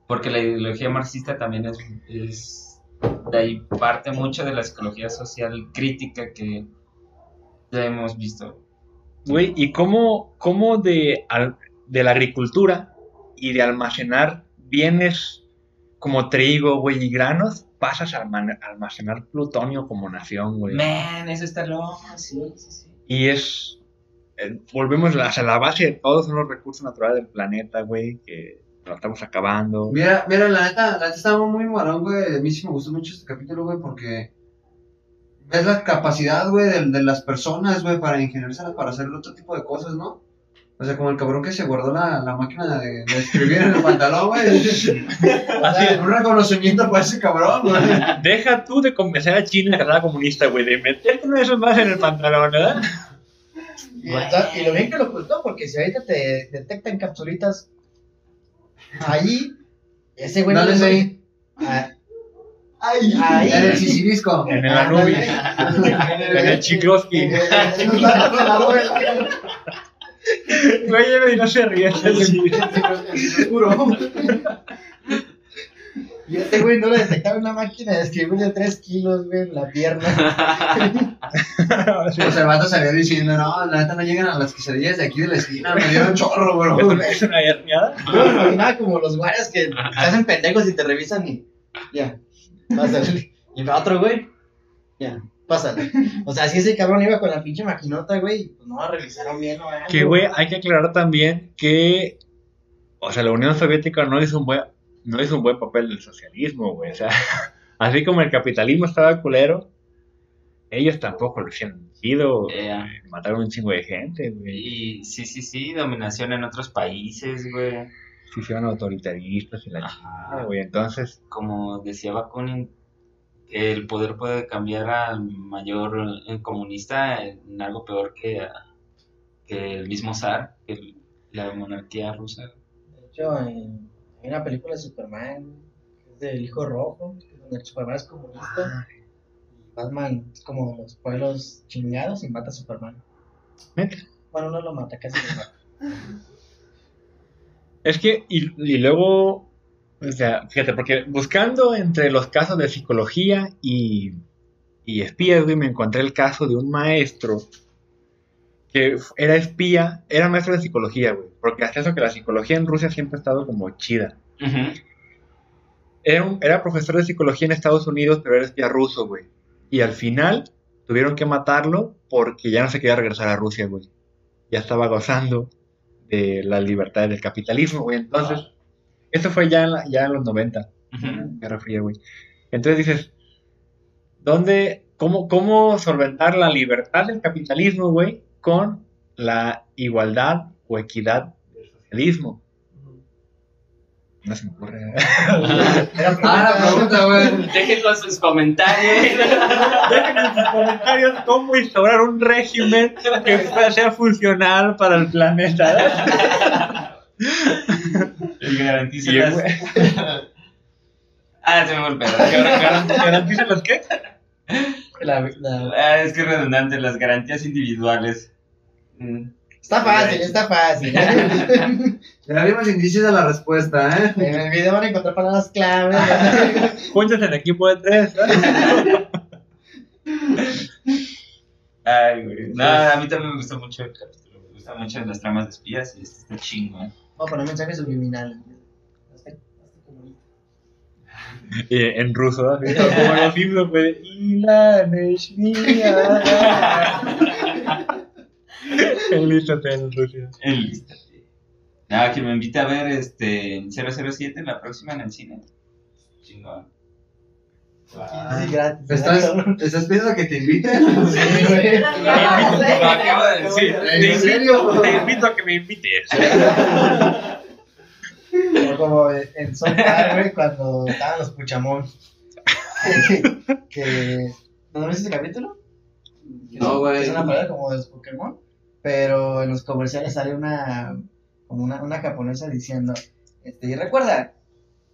porque la ideología marxista también es, es de ahí parte mucho de la psicología social crítica que ya hemos visto. Güey, ¿y cómo, cómo de, al- de la agricultura y de almacenar bienes como trigo, güey, y granos, pasas a alma- almacenar plutonio como nación, güey? Man, eso está loco, sí, sí, sí. Y es. eh, volvemos a la, a la base de todos son los recursos naturales del planeta, güey, que lo estamos acabando. Mira, mira, la neta, la neta estaba muy marón, güey. A mí sí me gustó mucho este capítulo, güey, porque ves la capacidad, güey, de, de las personas, güey, para ingeniárselas para hacer otro tipo de cosas, ¿no? O sea, como el cabrón que se guardó la, la máquina de, de escribir en el pantalón, güey. [LAUGHS] Así es. Un reconocimiento para ese cabrón, güey. Deja tú de convencer a China que era comunista, güey, de meterte una de esas más en el pantalón, ¿verdad? Y, está- y lo bien que lo ocultó, porque si ahorita te detectan capsulitas ahí, ese güey Dale no ahí. Ah, Ahí, ahí. En el sisirisco. En el Anubis, en el Chiklovsky. [LAUGHS] Güey, no se ríe. [LAUGHS] Juro. Y este güey no le detectaba una máquina de escribir de 3 kilos, güey, en la pierna. O sea, el vato salía diciendo, no, la neta no llegan a las quesadillas de aquí de la esquina, me dieron chorro, ¿Es bro. [LAUGHS] es una herniada? Yo me imaginaba como los guardias que te hacen pendejos y te revisan y ya. Y otro güey, ya, pásale. O sea, si ese cabrón iba con la pinche maquinota, güey, pues no la revisaron bien o algo. Que, güey, hay que aclarar también que, o sea, la Unión Soviética no hizo un buen, no hizo un buen papel del socialismo, güey. O sea, [LAUGHS] así como el capitalismo estaba culero, ellos tampoco lo hicieron chido. Güey. Mataron un chingo de gente, güey. Y sí, sí, sí, dominación en otros países, güey. Se hicieron autoritaristas y la Ajá. chingada, güey. Entonces, Como decía Bakunin, el poder puede cambiar al mayor eh, comunista en algo peor que, a- que el mismo zar, que el- la monarquía rusa. De hecho, en- hay una película de Superman, que es del Hijo Rojo, donde el Superman es comunista. Y Batman es como los pueblos chingados y mata a Superman. neta. Bueno, no lo mata, casi lo mata. Es que, y, y luego, o sea, fíjate, porque buscando entre los casos de psicología y, y espías, güey, me encontré el caso de un maestro que era espía, era maestro de psicología, güey, porque hasta eso que la psicología en Rusia siempre ha estado como chida. Era, un- era profesor de psicología en Estados Unidos, pero era espía ruso, güey. Y al final tuvieron que matarlo porque ya no se quería regresar a Rusia, güey. Ya estaba gozando de las libertades del capitalismo, güey. Entonces, esto fue ya en, la- ya en los 90, Ujú. Guerra Fría, güey. Entonces dices, ¿dónde, cómo, cómo solventar la libertad del capitalismo, güey, con la igualdad o equidad del socialismo? No se me ocurre. [LAUGHS] Era Ah, la pregunta, güey. Déjenlo sus comentarios. [LAUGHS] Dejen en sus comentarios cómo instaurar un régimen que sea funcional para el planeta. [LAUGHS] Y garantiza las... [LAUGHS] Ah, se me fue el pedo. garan- ¿Garantizan los qué? La- la- Ah, es que es redundante, las garantías individuales. Mm. Está fácil, está fácil. [LAUGHS] Ya vimos indicios de la respuesta, ¿eh? en el video van a encontrar palabras claves. [LAUGHS] Júntense en equipo de tres. Ay, güey. No, a mí también me gustó mucho el capítulo. Me gustan mucho las tramas de espías y este está chingón. Vamos a poner mensajes subliminales. En ruso, así, [LAUGHS] como los himnos, güey. Ilaneshnia. [LAUGHS] Enlístate en Rusia. Enlístate. Nada, que me invite a ver este 007 la próxima en el cine. Chingón. Gratis. ¿Estás, ¿Estás pidiendo que te inviten? Sí, güey. Lo acabo de decir. ¿En serio? Te invito a que me invites. O como en South Park, güey, cuando estaban los Puchamón. que, [LAUGHS] que- ¿No viste ese capítulo? No, es- güey. Es una palabra como de los Pokémon. Pero en los comerciales sale una como una, una japonesa diciendo, este, y recuerda,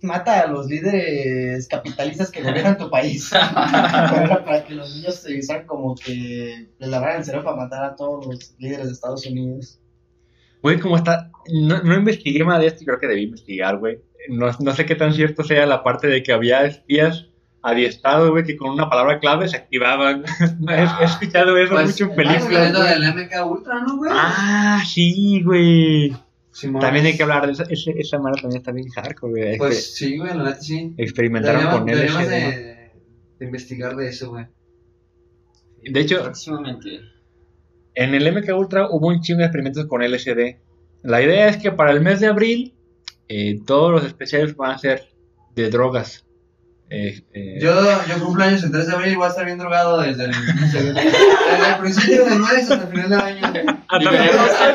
mata a los líderes capitalistas que gobiernan tu país. [LAUGHS] para, para que los niños se usan como que les lavaran el cerebro para matar a todos los líderes de Estados Unidos. Güey, ¿cómo está? No, no investigué más de esto y creo que debí investigar, güey. No, no sé qué tan cierto sea la parte de que había espías adiestrados, güey, que con una palabra clave se activaban. [LAUGHS] he, he escuchado eso Pues, mucho en Ah, películas. güey. del MK Ultra, ¿no, güey? Ah, sí, güey. Simón. También hay que hablar de eso. Ese- esa mara también está bien hardcore, güey. Pues sí, güey, la neta sí. experimentaron Deberíamos, con deberíamos LSD. de, de investigar de eso, güey. De hecho, Próximamente. en el MK Ultra hubo un chingo de experimentos con LSD. La idea es que para el mes de abril eh, todos los especiales van a ser de drogas. Eh, eh, Yo, yo cumplo años el 3 de abril y voy a estar bien drogado desde el, desde el, desde el principio del mes hasta el final del año. hasta,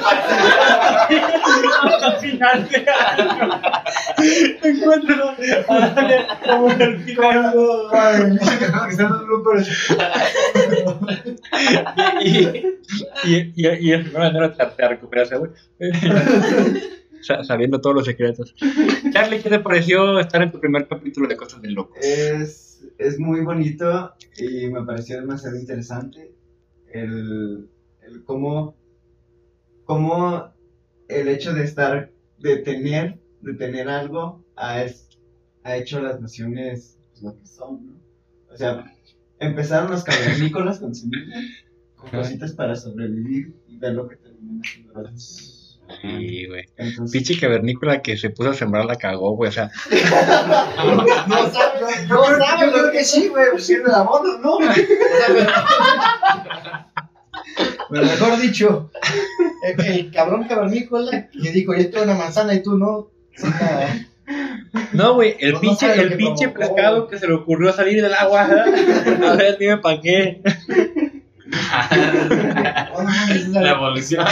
hasta final de año. Encuentro como en el final. y, y, y, y es una manera de de recuperarse, güey. Sa- Sabiendo todos los secretos. [LAUGHS] Charlie, ¿qué te pareció estar en tu primer capítulo de Cosas del Loco? Es, es muy bonito y me pareció demasiado interesante el, el cómo, cómo el hecho de estar, de tener, de tener algo a, es- ha hecho las naciones pues, lo que son, ¿no? O sea, empezaron los cavernícolas con semillas, con cositas para sobrevivir y ver lo que terminan haciendo las naciones. Sí, güey. Entonces, Pinche cavernícola que se puso a sembrar la cagó, güey. O sea, [LAUGHS] No sabes, no Yo, sabes yo creo que sí, güey, pues sirve la boda, ¿no? [LAUGHS] Pero mejor dicho, el, el cabrón cavernícola que dijo, yo tengo una manzana y tú no. No, güey. El No, no pinche, sabe lo el pinche güey. que se le ocurrió salir del agua. [LAUGHS] A ver, dime para qué. [LAUGHS] La evolución.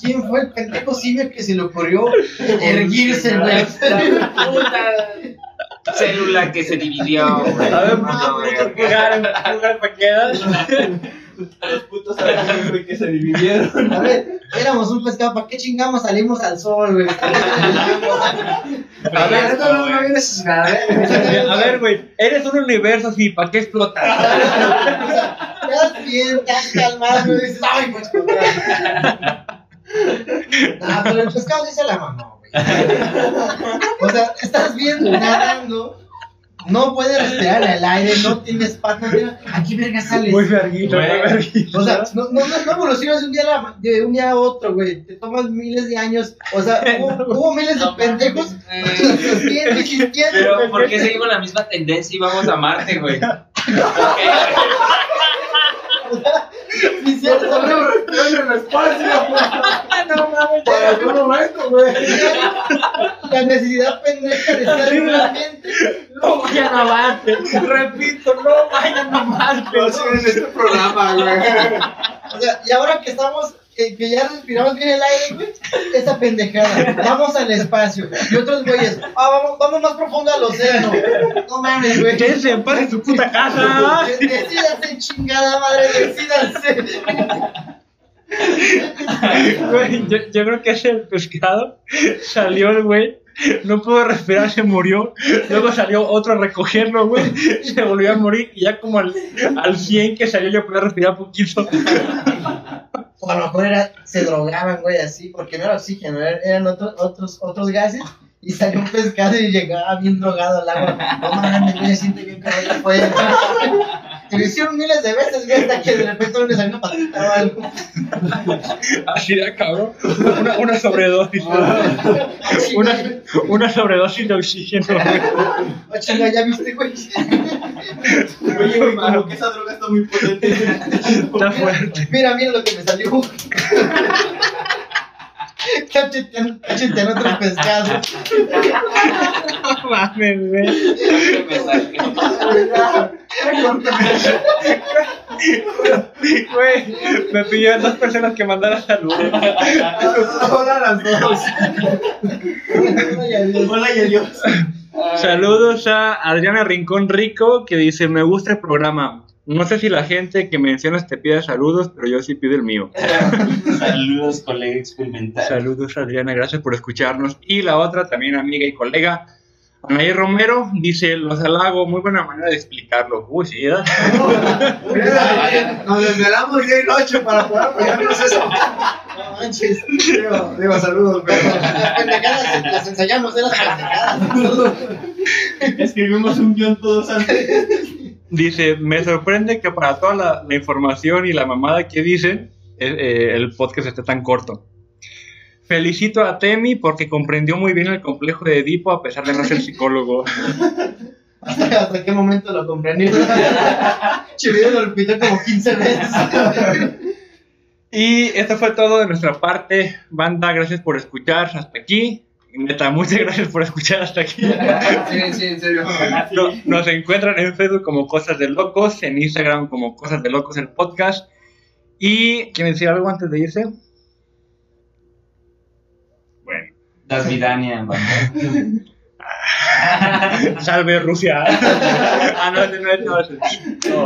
¿Quién fue el pendejo simio que se le ocurrió erguirse, güey? Célula que se dividió, güey. A ver, puto lugar, lugar para quedas. los putos güey, que se dividieron. A ver, éramos un pescado, ¿para qué chingamos salimos al sol, güey? A ver, esto no, no viene ¿eh? A ver, güey. Eres un universo, sí. ¿Para qué explotas? [LAUGHS] Estás bien, estás calmado, güey. Dices, ay, pues, [LAUGHS] Ah, pero el pescado sí se la mamó, güey. O sea, estás bien nadando, no puedes respirar en el aire, no tienes patas, mira, aquí verga sales. Muy verguito, muy Güey. verguito. O sea, no, no, no, no evolucionas de un, día a la- de un día a otro, güey. Te tomas miles de años. O sea, [LAUGHS] hubo, hubo miles de pendejos [LAUGHS] existiendo. Pero, ¿por qué seguimos la misma tendencia y vamos a Marte, güey? Sí, cierto, güey. en el espacio. [LAUGHS] No mames, Para algún momento, güey. La necesidad pendeja de estar en un ambiente. No vayan a Marte. Repito, no vayan a Marte. No siguen en este programa, güey. O sea, y ahora que estamos, que, que ya respiramos bien el aire, güey, esa pendejada. Vamos al espacio. Y otros güeyes, ah, vamos, vamos más profundo al océano. No mames, güey. En paz en su puta casa. Decídanse, chingada madre, decídanse. Güey, yo, yo creo que ese el pescado salió el güey, no pudo respirar, se murió. Luego salió otro a recogerlo, güey, se volvió a morir. Y ya como al, al 100 que salió, yo podía respirar poquito. O a lo mejor era, se drogaban, güey, así, porque no era oxígeno, era- eran otros, otros, otros gases. Y salió un pescado y llegaba bien drogado al agua. No mames, güey, siente bien que fue. Y lo hicieron miles de veces, güey, hasta que de repente uno le salió una patita o algo. Así de cabrón. Una, una sobredosis. Una, una sobredosis de oxígeno, güey. Chinga, ya viste, güey. Oye, güey, como que esa droga está muy potente. Está fuerte. Mira, mira lo que me salió. Cachetean otros pescados. No mames, güey. Güey, me pidieron dos personas que mandaran saludos. Hola a las dos. Hola y adiós. Saludos a Adriana Rincón Rico que dice, me gusta el programa. No sé si la gente que mencionas te pide saludos, pero yo sí pido el mío. [LAUGHS] Saludos, colega experimental. Saludos Adriana, gracias por escucharnos. Y la otra también amiga y colega, Anaí Romero, dice, los halago, muy buena manera de explicarlo. Uy, sí, ¿verdad? [LAUGHS] Nos desvelamos día y noche para poder apoyarnos eso. No manches. Digo, digo, saludos, güey. Las pendejadas las ensayamos, de las pendejadas. Escribimos un guion todos antes. Dice, me sorprende que para toda la, la información y la mamada que dicen, eh, eh, el podcast esté tan corto. Felicito a Temi porque comprendió muy bien el complejo de Edipo a pesar de no ser psicólogo. [LAUGHS] ¿Hasta, hasta qué momento lo comprendí? [LAUGHS] Chivido lo repitió como 15 veces. Y esto fue todo de nuestra parte. Banda, gracias por escuchar hasta aquí. Neta, muchas gracias por escuchar hasta aquí. Sí, sí, en serio. No- nos encuentran en Facebook como Cosas de Locos, en Instagram como Cosas de Locos el podcast. Y, ¿quieren decir algo antes de irse? Bueno. Das Vidania. [LAUGHS] Salve Rusia. ah, no, no no, no,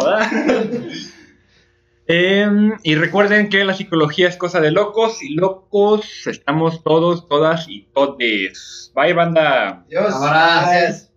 Em, y recuerden que la psicología es cosa de locos y locos estamos todos, todas y todes. Bye, banda. Ahora. Gracias.